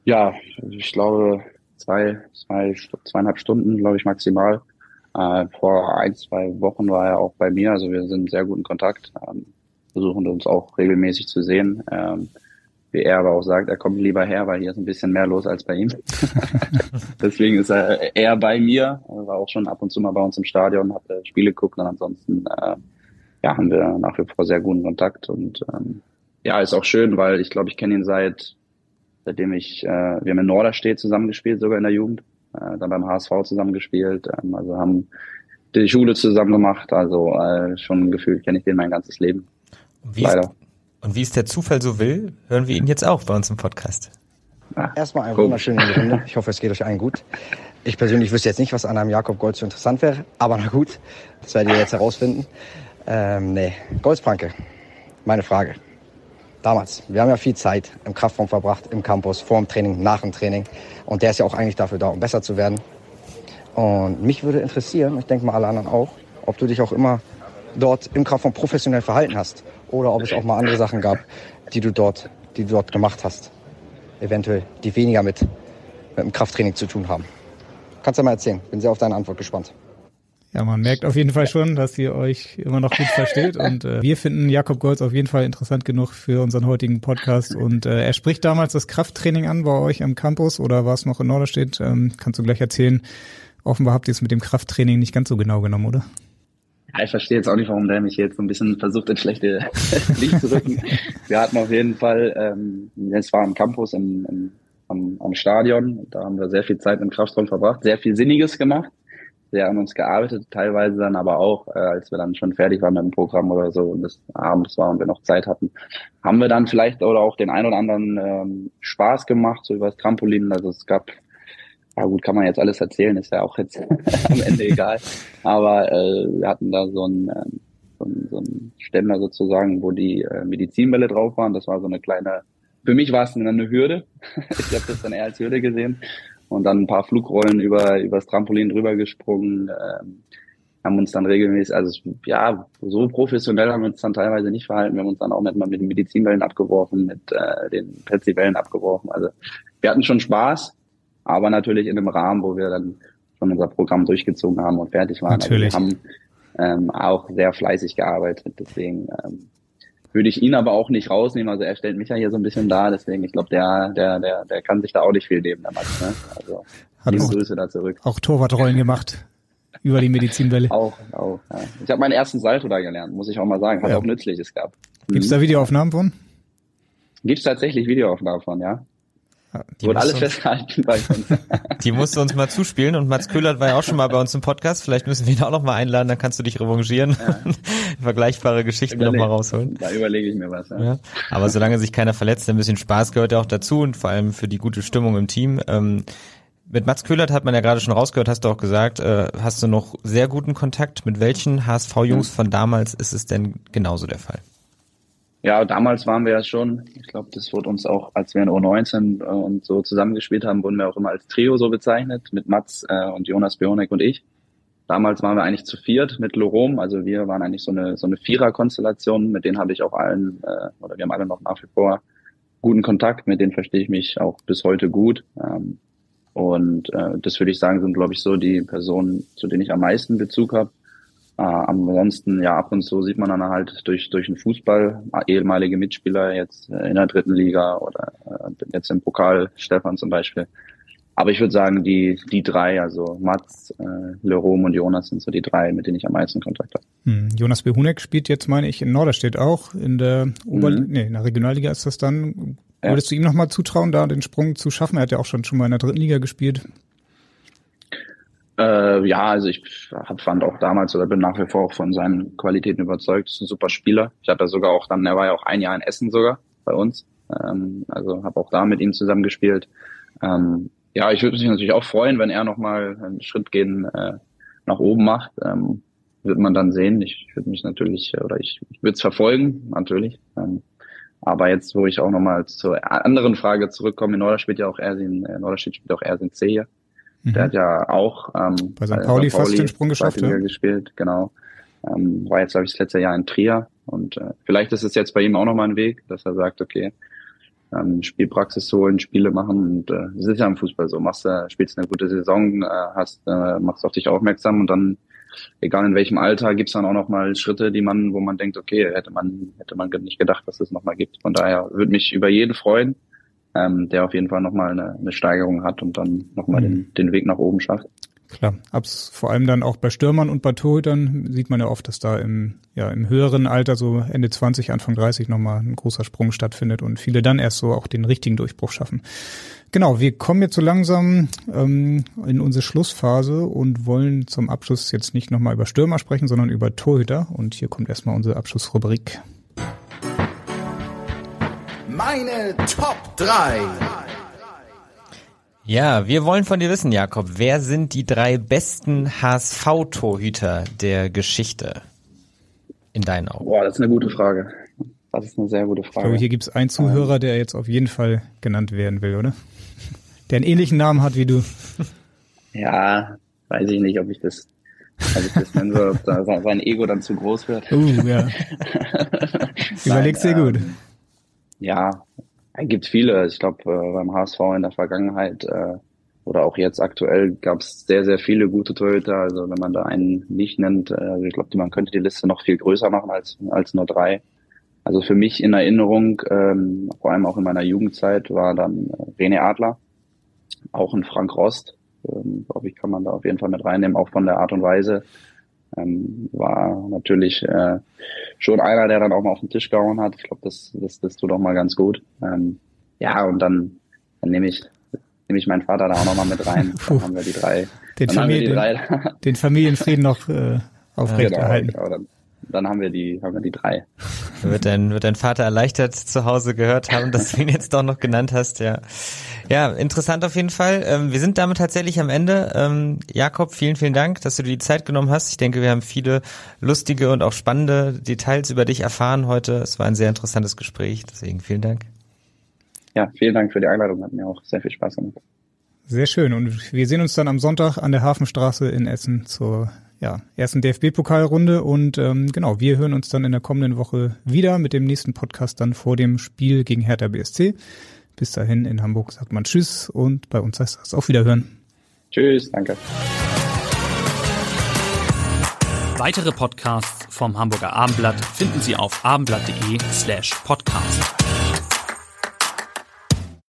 Ja, ich glaube zwei, zwei, zweieinhalb Stunden, glaube ich, maximal. Äh, vor ein, zwei Wochen war er auch bei mir, also wir sind in sehr guten Kontakt, ähm, versuchen uns auch regelmäßig zu sehen. Ähm, wie er aber auch sagt, er kommt lieber her, weil hier ist ein bisschen mehr los als bei ihm. *laughs* Deswegen ist er eher bei mir, er war auch schon ab und zu mal bei uns im Stadion, hat Spiele geguckt und ansonsten äh, ja, haben wir nach wie vor sehr guten Kontakt und ähm, ja, ist auch schön, weil ich glaube, ich kenne ihn seit seitdem ich, äh, wir haben in Norderstedt zusammengespielt, sogar in der Jugend, äh, dann beim HSV zusammengespielt, ähm, also haben die Schule zusammen gemacht, also äh, schon gefühlt kenne ich den mein ganzes Leben. Wie Leider. Ist, und wie es der Zufall so will, hören wir ihn jetzt auch bei uns im Podcast. Ah, Erstmal eine cool. wunderschöne Runde. Ich hoffe, es geht euch allen gut. Ich persönlich wüsste jetzt nicht, was an einem Jakob Gold so interessant wäre, aber na gut, das werdet ihr jetzt herausfinden. Ähm, nee, Goldspranke, meine Frage damals. Wir haben ja viel Zeit im Kraftraum verbracht, im Campus, vor dem Training, nach dem Training. Und der ist ja auch eigentlich dafür da, um besser zu werden. Und mich würde interessieren, ich denke mal alle anderen auch, ob du dich auch immer dort im Kraftraum professionell verhalten hast. Oder ob es auch mal andere Sachen gab, die du dort, die du dort gemacht hast. Eventuell, die weniger mit, mit dem Krafttraining zu tun haben. Kannst du mal erzählen. Bin sehr auf deine Antwort gespannt. Ja, man merkt auf jeden Fall schon, dass ihr euch immer noch gut versteht *laughs* und äh, wir finden Jakob Golz auf jeden Fall interessant genug für unseren heutigen Podcast und äh, er spricht damals das Krafttraining an bei euch am Campus oder war es noch in Norderstedt? Ähm, kannst du gleich erzählen. Offenbar habt ihr es mit dem Krafttraining nicht ganz so genau genommen, oder? Ja, ich verstehe jetzt auch nicht, warum der mich jetzt so ein bisschen versucht, in schlechte *laughs* Licht zu rücken. Wir hatten auf jeden Fall, ähm, es war am Campus im, im, am, am Stadion, da haben wir sehr viel Zeit im Kraftraum verbracht, sehr viel Sinniges gemacht sehr an uns gearbeitet, teilweise dann aber auch, äh, als wir dann schon fertig waren mit dem Programm oder so und es abends war und wir noch Zeit hatten, haben wir dann vielleicht oder auch den ein oder anderen ähm, Spaß gemacht, so übers Trampolin. Also es gab, ja gut, kann man jetzt alles erzählen, ist ja auch jetzt *laughs* am Ende egal. Aber äh, wir hatten da so ein äh, so ein, so ein Ständer sozusagen, wo die äh, Medizinbälle drauf waren. Das war so eine kleine, für mich war es eine Hürde. *laughs* ich habe das dann eher als Hürde gesehen und dann ein paar Flugrollen über übers Trampolin drüber gesprungen, ähm, haben uns dann regelmäßig, also ja, so professionell haben wir uns dann teilweise nicht verhalten. Wir haben uns dann auch mit, mit den Medizinwellen abgeworfen, mit äh, den Petsy-Wellen abgeworfen. Also wir hatten schon Spaß, aber natürlich in einem Rahmen, wo wir dann schon unser Programm durchgezogen haben und fertig waren. Natürlich. Also wir haben ähm, auch sehr fleißig gearbeitet. Deswegen ähm, würde ich ihn aber auch nicht rausnehmen. Also er stellt mich ja hier so ein bisschen dar, deswegen ich glaube, der, der, der, der kann sich da auch nicht viel nehmen, der Max. Ne? Also Hat auch, Grüße da zurück. Auch Torwartrollen gemacht über die Medizinwelle. *laughs* Auch, auch. Ja. Ich habe meinen ersten Salto da gelernt, muss ich auch mal sagen. Hat ja. auch Nützliches gehabt. Gibt's da Videoaufnahmen von? Gibt's tatsächlich Videoaufnahmen von, ja. Die Wurde alles festgehalten bei uns. *laughs* Die musst du uns mal zuspielen und Mats Köhlert war ja auch schon mal bei uns im Podcast. Vielleicht müssen wir ihn auch noch mal einladen, dann kannst du dich revanchieren. Ja. *laughs* Vergleichbare Geschichten noch mal rausholen. Da überlege ich mir was. Ja. ja. Aber solange sich keiner verletzt, ein bisschen Spaß gehört ja auch dazu und vor allem für die gute Stimmung im Team. Ähm, Mit Mats Köhlert hat man ja gerade schon rausgehört, hast du auch gesagt, äh, hast du noch sehr guten Kontakt. Mit welchen HSV-Jungs von damals ist es denn genauso der Fall? Ja, damals waren wir ja schon, ich glaube, das wurde uns auch, als wir in U19 äh, und so zusammengespielt haben, wurden wir auch immer als Trio so bezeichnet, mit Mats äh, und Jonas Bionek und ich. Damals waren wir eigentlich zu viert mit Lorom, also wir waren eigentlich so eine so eine Vierer-Konstellation, mit denen habe ich auch allen, äh, oder wir haben alle noch nach wie vor guten Kontakt, mit denen verstehe ich mich auch bis heute gut. Ähm, und äh, das würde ich sagen, sind, glaube ich, so die Personen, zu denen ich am meisten Bezug habe. Äh, ansonsten, ja, ab und zu sieht man dann halt durch, durch den Fußball ehemalige Mitspieler jetzt äh, in der dritten Liga oder äh, jetzt im Pokal, Stefan zum Beispiel. Aber ich würde sagen, die, die drei, also Mats, äh, Lerom und Jonas sind so die drei, mit denen ich am meisten Kontakt habe. Hm. Jonas Behunek spielt jetzt, meine ich, in Norderstedt auch. In der Ober mhm. nee, in der Regionalliga ist das dann. Ja. Würdest du ihm nochmal zutrauen, da den Sprung zu schaffen? Er hat ja auch schon, schon mal in der dritten Liga gespielt. Äh, ja, also ich hab, fand auch damals oder bin nach wie vor auch von seinen Qualitäten überzeugt. Ist ein super Spieler. Ich habe ja sogar auch dann, er war ja auch ein Jahr in Essen sogar bei uns. Ähm, also habe auch da mit ihm zusammen gespielt. Ähm, ja, ich würde mich natürlich auch freuen, wenn er nochmal einen Schritt gehen äh, nach oben macht. Ähm, wird man dann sehen. Ich würde mich natürlich, oder ich, ich würde es verfolgen, natürlich. Ähm, aber jetzt, wo ich auch nochmal zur anderen Frage zurückkomme, in Norderstedt ja auch Ersin, äh, Norderstedt spielt auch Ersin C hier. Mhm. Der hat ja auch ähm, bei St. Pauli, Pauli fast den Sprung geschafft, ja. gespielt, genau. Ähm, war jetzt, glaube ich, das letzte Jahr in Trier. Und äh, vielleicht ist es jetzt bei ihm auch nochmal ein Weg, dass er sagt, okay, ähm, Spielpraxis holen, Spiele machen. Und äh, es ist ja im Fußball so. Machst du, spielst eine gute Saison, äh, hast, äh, machst auf dich aufmerksam und dann, egal in welchem Alter, gibt's dann auch noch mal Schritte, die man, wo man denkt, okay, hätte man, hätte man nicht gedacht, dass es noch mal gibt. Von daher würde mich über jeden freuen, ähm, der auf jeden Fall noch mal eine, eine Steigerung hat und dann noch mal mhm. den, den Weg nach oben schafft. Klar, abs vor allem dann auch bei Stürmern und bei Torhütern sieht man ja oft, dass da im, ja, im höheren Alter, so Ende 20, Anfang 30 nochmal ein großer Sprung stattfindet und viele dann erst so auch den richtigen Durchbruch schaffen. Genau, wir kommen jetzt so langsam ähm, in unsere Schlussphase und wollen zum Abschluss jetzt nicht nochmal über Stürmer sprechen, sondern über Torhüter. Und hier kommt erstmal unsere Abschlussrubrik. Meine Top 3. Ja, wir wollen von dir wissen, Jakob, wer sind die drei besten HSV-Torhüter der Geschichte? In deinen Augen. Boah, das ist eine gute Frage. Das ist eine sehr gute Frage. Ich glaube, hier gibt es einen Zuhörer, der jetzt auf jeden Fall genannt werden will, oder? Der einen ähnlichen Namen hat wie du. Ja, weiß ich nicht, ob ich das, ob ich das nennen soll, ob da sein Ego dann zu groß wird. Uh, ja. *laughs* Überlegst dir gut. Ähm, ja, gibt viele. Ich glaube, äh, beim HSV in der Vergangenheit äh, oder auch jetzt aktuell gab es sehr, sehr viele gute Torhüter. Also wenn man da einen nicht nennt, äh, ich glaube, man könnte die Liste noch viel größer machen als, als nur drei. Also für mich in Erinnerung, ähm, vor allem auch in meiner Jugendzeit, war dann äh, René Adler, auch ein Frank Rost, ähm, glaube ich, kann man da auf jeden Fall mit reinnehmen, auch von der Art und Weise. Ähm, war natürlich äh, schon einer, der dann auch mal auf den Tisch gehauen hat. Ich glaube, das, das, das tut auch mal ganz gut. Ähm, ja, und dann, dann nehme ich, nehme ich meinen Vater da auch nochmal mit rein. Dann haben wir die drei. Den, Familie, die drei. den Familienfrieden noch äh, *laughs* aufrechterhalten. Genau, genau, dann haben wir die, haben wir die drei. Wird dein, wird dein Vater erleichtert zu Hause gehört haben, dass du ihn *laughs* jetzt doch noch genannt hast, ja. Ja, interessant auf jeden Fall. Ähm, wir sind damit tatsächlich am Ende. Ähm, Jakob, vielen, vielen Dank, dass du dir die Zeit genommen hast. Ich denke, wir haben viele lustige und auch spannende Details über dich erfahren heute. Es war ein sehr interessantes Gespräch, deswegen vielen Dank. Ja, vielen Dank für die Einladung. Hat mir auch sehr viel Spaß gemacht. Sehr schön. Und wir sehen uns dann am Sonntag an der Hafenstraße in Essen zur ja, ersten DFB-Pokalrunde und ähm, genau, wir hören uns dann in der kommenden Woche wieder mit dem nächsten Podcast dann vor dem Spiel gegen Hertha BSC. Bis dahin in Hamburg sagt man Tschüss und bei uns heißt das auf Wiederhören. Tschüss, danke. Weitere Podcasts vom Hamburger Abendblatt finden Sie auf abendblatt.de slash podcast.